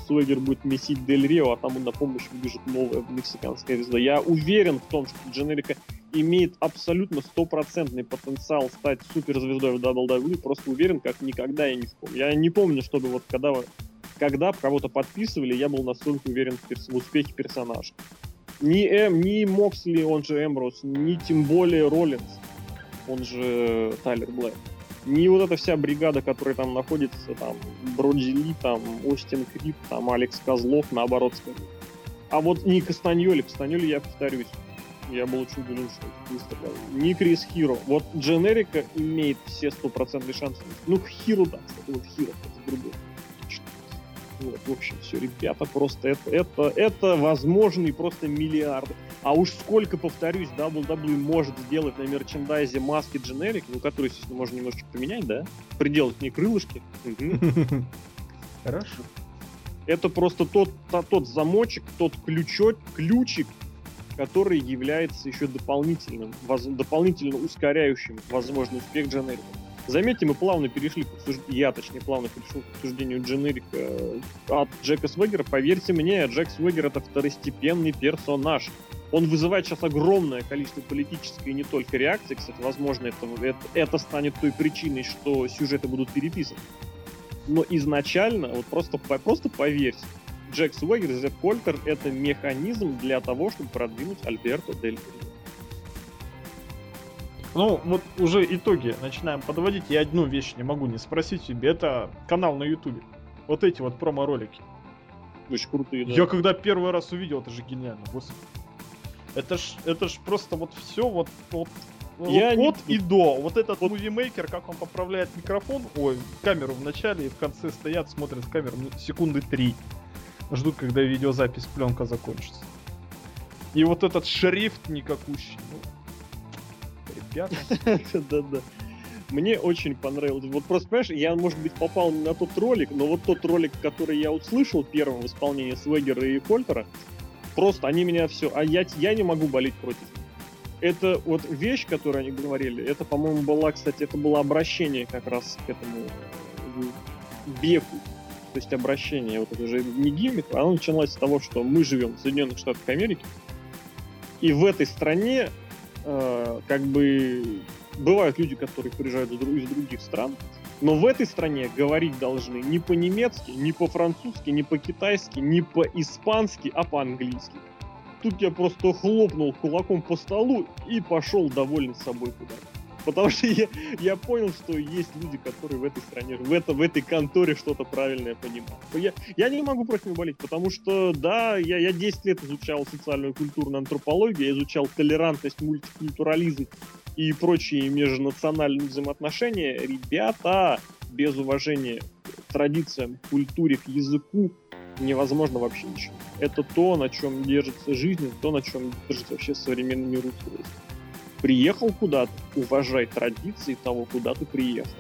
Суэгер будет месить Дель Рио, а там на помощь выбежит новая мексиканская звезда. Я уверен в том, что Дженерика имеет абсолютно стопроцентный потенциал стать суперзвездой в WWE, просто уверен, как никогда я не вспомню. Я не помню, чтобы вот когда, когда кого-то подписывали, я был настолько уверен в, перс- в успехе персонажа. Ни, Эм, ни Моксли, он же Эмброс, ни тем более Роллинс, он же Тайлер Блэк не вот эта вся бригада, которая там находится, там, Броди Ли, там, Остин Крип, там, Алекс Козлов, наоборот скажу. А вот не Кастаньоли, Кастаньоли, я повторюсь, Я был очень удивлен, что это быстро. Не Крис Хиро. Вот Дженерика имеет все стопроцентные шансы. Ну, Хиро, да, кстати, вот Хиро, это другой. Вот, в общем, все, ребята, просто это, это, это возможный просто миллиарды. А уж сколько, повторюсь, WWE может сделать на мерчендайзе маски дженерик, ну, которые, естественно, можно немножечко поменять, да? Приделать не крылышки. [laughs] Хорошо. Это просто тот, тот замочек, тот ключок, ключик, который является еще дополнительным, воз, дополнительно ускоряющим возможный успех дженерика. Заметьте, мы плавно перешли к обсуждению, я точнее плавно перешел к обсуждению дженерика э, от Джека Свегера. Поверьте мне, Джек Свегер это второстепенный персонаж. Он вызывает сейчас огромное количество политической и не только реакций. Кстати, возможно, это, это, это станет той причиной, что сюжеты будут переписаны. Но изначально, вот просто, просто поверьте, Джек Свегер и Кольтер это механизм для того, чтобы продвинуть Альберто Дель ну, вот уже итоги начинаем подводить. Я одну вещь не могу не спросить себе. Это канал на Ютубе. Вот эти вот промо-ролики. Очень крутые, да. Я когда первый раз увидел, это же гениально, господи. Это ж, это ж просто вот все вот, вот я вот не... и до. Вот этот вот. мувимейкер, как он поправляет микрофон, ой, камеру в начале и в конце стоят, смотрят в камеру ну, секунды три. Ждут, когда видеозапись пленка закончится. И вот этот шрифт никакущий. Ну, ребята. [laughs] Да-да. Мне очень понравилось. Вот просто, понимаешь, я, может быть, попал на тот ролик, но вот тот ролик, который я услышал первым в исполнении Свегера и Кольтера, просто они меня все... А я, я не могу болеть против. Это вот вещь, которую они говорили, это, по-моему, была, кстати, это было обращение как раз к этому Беку. То есть обращение, вот это же не гиммик, оно началось с того, что мы живем в Соединенных Штатах Америки, и в этой стране э, как бы бывают люди, которые приезжают из других стран, но в этой стране говорить должны не по-немецки, не по-французски, не по-китайски, не по-испански, а по-английски. Тут я просто хлопнул кулаком по столу и пошел довольный собой куда-то. Потому что я, я понял, что есть люди, которые в этой стране, в, это, в этой конторе что-то правильное понимают. Я, я не могу против них болеть, потому что, да, я, я 10 лет изучал социальную культурную антропологию, я изучал толерантность, мультикультурализм и прочие межнациональные взаимоотношения. Ребята, без уважения к традициям, культуре, к языку, невозможно вообще ничего. Это то, на чем держится жизнь, то, на чем держится вообще современный мир устройств приехал куда-то, уважай традиции того, куда ты приехал.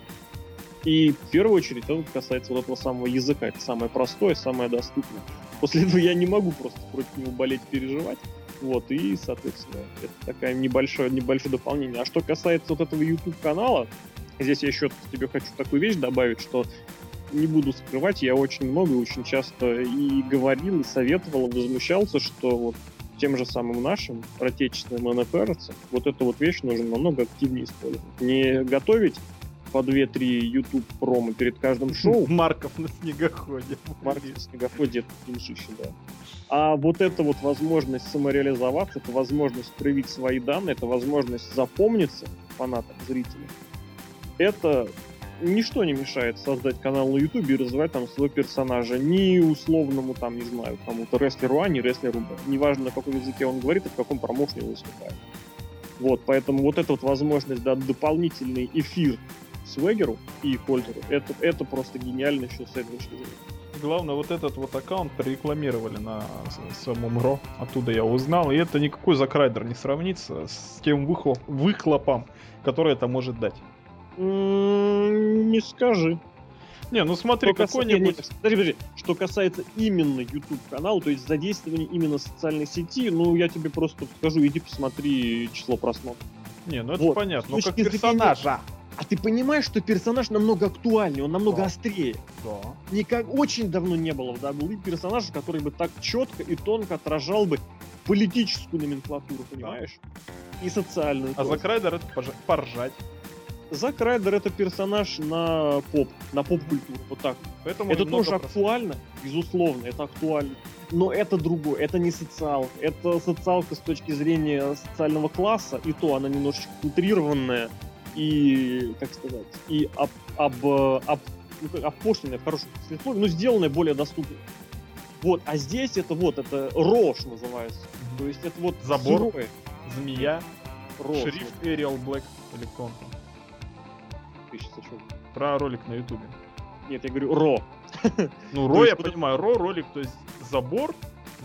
И в первую очередь это касается вот этого самого языка. Это самое простое, самое доступное. После этого я не могу просто против него болеть, переживать. Вот, и, соответственно, это такая небольшое, небольшое дополнение. А что касается вот этого YouTube-канала, здесь я еще тебе хочу такую вещь добавить, что не буду скрывать, я очень много, очень часто и говорил, и советовал, и возмущался, что вот тем же самым нашим отечественным НФРцам вот эту вот вещь нужно намного активнее использовать. Не готовить по 2-3 YouTube промо перед каждым шоу. [laughs] Марков на снегоходе. Марков на снегоходе это деньжище, да. А вот эта вот возможность самореализоваться, это возможность проявить свои данные, это возможность запомниться фанатам, зрителям, это ничто не мешает создать канал на Ютубе и развивать там своего персонажа. Ни условному, там, не знаю, кому-то рестлеру А, ни рестлеру Б. Неважно, на каком языке он говорит и в каком промоушне он выступает. Вот, поэтому вот эта вот возможность дать дополнительный эфир Свегеру и Кольтеру, это, это просто гениально еще с этой точки зрения. Главное, вот этот вот аккаунт прорекламировали на самом РО. Оттуда я узнал. И это никакой закрайдер не сравнится с тем выхлоп, выхлопом, который это может дать. Не скажи. Не, ну смотри, какой-нибудь... Подожди, подожди. Что касается именно YouTube канала, то есть задействования именно социальной сети, ну я тебе просто скажу, иди посмотри число просмотров. Не, ну это вот. понятно, но как персонажа. А ты понимаешь, что персонаж намного актуальнее, он намного да. острее. Да. Никак очень давно не было в WWE персонажа, который бы так четко и тонко отражал бы политическую номенклатуру, понимаешь? Да. И социальную. А за Крайдер это поржать. Зак Райдер это персонаж на поп, на поп-культуру, вот так. Поэтому это тоже просто... актуально, безусловно, это актуально. Но это другое, это не социалка. Это социалка с точки зрения социального класса, и то она немножечко утрированная и, как сказать, и об, об, об, ну, опошленная в хорошем смысле, но сделанная более доступной. Вот, а здесь это вот, это рожь называется. То есть это вот забор. Сырое. Змея, Ро. шрифт Эриал Блэк или там. Ты щас о чём? Про ролик на ютубе. Нет, я говорю Ро. Ну, Ро, я это- понимаю, Ро ролик, то есть забор,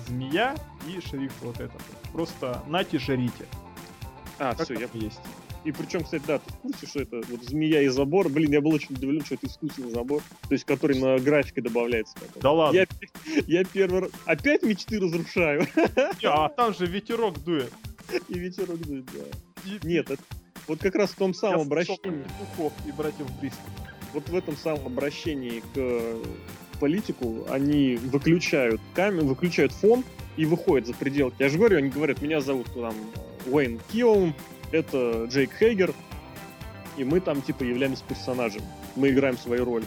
змея и шрифт вот этот. Просто нате жрите. А, все, я... есть. И причем, кстати, да, ты в курсе, что это вот змея и забор? Блин, я был очень удивлен, что это искусственный забор, то есть который на графике добавляется. потом. Да ладно. Я, я первый раз... Опять мечты разрушаю. Не, А там же ветерок дует. И ветерок дует, да. И- Нет, это вот как раз в том самом обращении, петухов и братьев Близко. вот в этом самом обращении к э, политику, они выключают камеру, выключают фон и выходят за пределы. Я же говорю, они говорят, меня зовут там Уэйн Киоум, это Джейк Хейгер, и мы там типа являемся персонажем. Мы играем свои роли.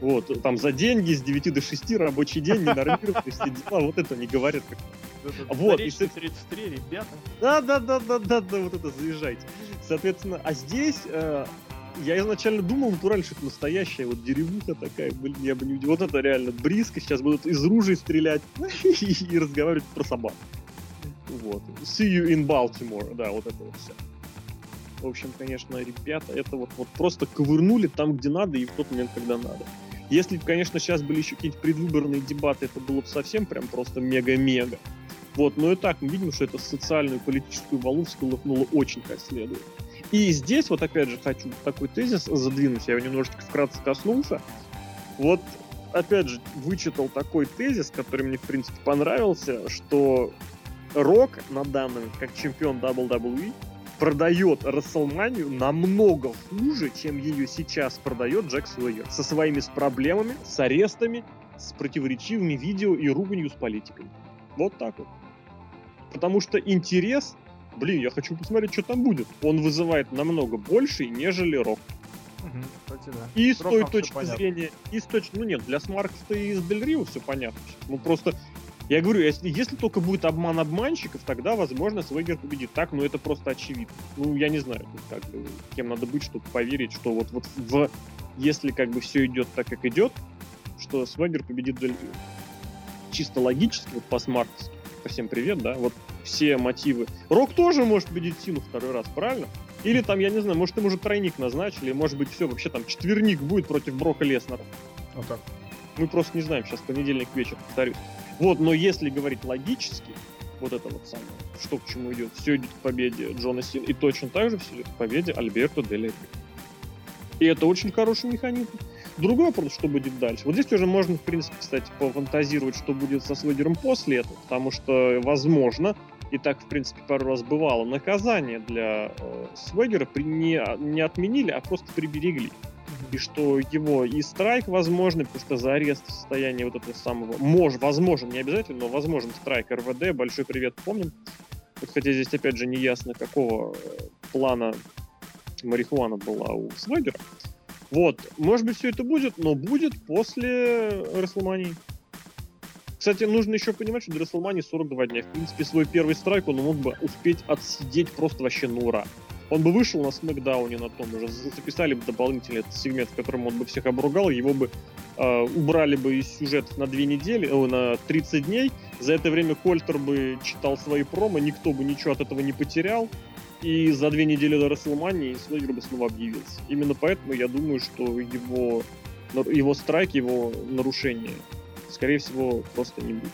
Вот, там за деньги с 9 до 6 рабочий день, ненормированные все дела, вот это не говорят. как Вот, и Заречный с- 33, ребята. да, да, да, да, да, да, вот это заезжайте. Соответственно, а здесь э, я изначально думал натурально, что это настоящая вот деревуха такая, блин, я бы не удивил. Вот это реально близко, сейчас будут из ружей стрелять [laughs] и разговаривать про собак. Вот. See you in Baltimore, да, вот это вот все. В общем, конечно, ребята, это вот, вот просто ковырнули там, где надо, и в тот момент, когда надо. Если бы, конечно, сейчас были еще какие-нибудь предвыборные дебаты, это было бы совсем прям просто мега-мега. Вот, но и так мы видим, что это социальную политическую волну всколыхнуло очень как следует. И здесь вот опять же хочу такой тезис задвинуть, я его немножечко вкратце коснулся. Вот опять же вычитал такой тезис, который мне в принципе понравился, что Рок на данный как чемпион WWE, продает Расселманию намного хуже, чем ее сейчас продает Джек Суэгер. Со своими с проблемами, с арестами, с противоречивыми видео и руганью с политиками. Вот так вот. Потому что интерес, блин, я хочу посмотреть, что там будет. Он вызывает намного больше, нежели Рок. Кстати, да. И с Роком той точки понятно. зрения, и с точки, ну нет, для Смаркса и с Дель Рио все понятно. Ну просто, я говорю, если, если только будет обман обманщиков, тогда, возможно, Свегер победит. Так, ну это просто очевидно. Ну, я не знаю, как бы, кем надо быть, чтобы поверить, что вот, вот в, если как бы все идет так, как идет, что Свегер победит Дель Рио. Чисто логически, вот по Смарксу. Всем привет, да, вот все мотивы. Рок тоже может победить Сину второй раз, правильно? Или там, я не знаю, может, им уже тройник назначили, может быть, все, вообще там четверник будет против Брока Леснера. Вот так. Мы просто не знаем, сейчас понедельник вечер, повторюсь. Вот, но если говорить логически, вот это вот самое, что к чему идет, все идет к победе Джона Сина, и точно так же все идет к победе Альберто Дель. И это очень хороший механизм. Другой вопрос, что будет дальше. Вот здесь уже можно, в принципе, кстати, пофантазировать, что будет со Свегером после этого, потому что, возможно, и так, в принципе, пару раз бывало, наказание для э, Свегера при- не, не отменили, а просто приберегли и что его и страйк возможный, потому что за арест в состоянии вот этого самого, мож, возможен, не обязательно, но возможен страйк РВД, большой привет, помним. Вот хотя здесь опять же не ясно, какого э, плана марихуана была у Свегера. Вот, может быть, все это будет, но будет после Расселмании. Кстати, нужно еще понимать, что до Расселмании 42 дня. В принципе, свой первый страйк он мог бы успеть отсидеть просто вообще на ура. Он бы вышел на Смакдауне на том уже, записали бы дополнительный этот сегмент, в котором он бы всех обругал, его бы э, убрали бы из сюжетов на две недели, о, на 30 дней. За это время Кольтер бы читал свои промо, никто бы ничего от этого не потерял. И за две недели до Расселмании Слейгер бы снова объявился. Именно поэтому я думаю, что его, его страйк, его нарушение, скорее всего, просто не будет.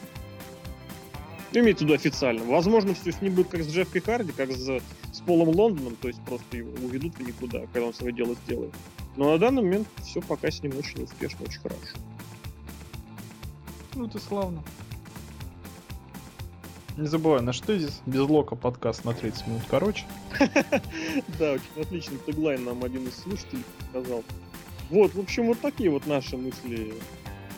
Ну, имеется в виду официально. Возможно, все с ним будет как с Джеффри Харди, как с Полом Лондоном, то есть просто его уведут в никуда, когда он свое дело сделает. Но на данный момент все пока с ним очень успешно, очень хорошо. Ну, это славно. Не забывай, на что здесь без лока подкаст на 30 минут короче. [laughs] Да, очень отличный теглайн нам один из слушателей сказал. Вот, в общем, вот такие вот наши мысли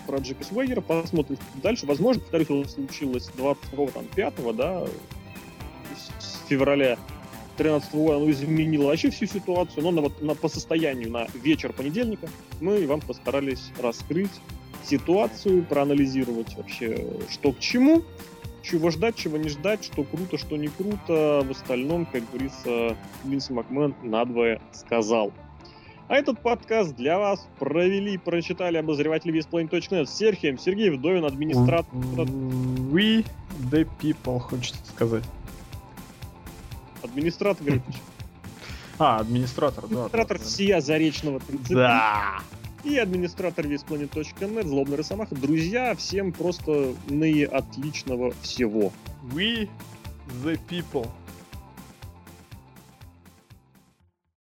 про Джека Свегера. Посмотрим дальше. Возможно, повторюсь, это случилось 25 да, с февраля 13 года, оно изменило вообще всю ситуацию, но на, вот, на, по состоянию на вечер понедельника мы вам постарались раскрыть ситуацию, проанализировать вообще, что к чему, чего ждать, чего не ждать, что круто, что не круто. В остальном, как говорится, Винс Макмен надвое сказал. А этот подкаст для вас провели прочитали обозреватели весплейн.нет с Серхием, Сергей Вдовин, администратор. We the people, хочется сказать. Администратор Гриффич. А, администратор, да. Администратор да, всея Заречного 30. Да. И администратор весьplanet.net, Злобный Росомаха. Друзья, всем просто наи отличного всего. We the people.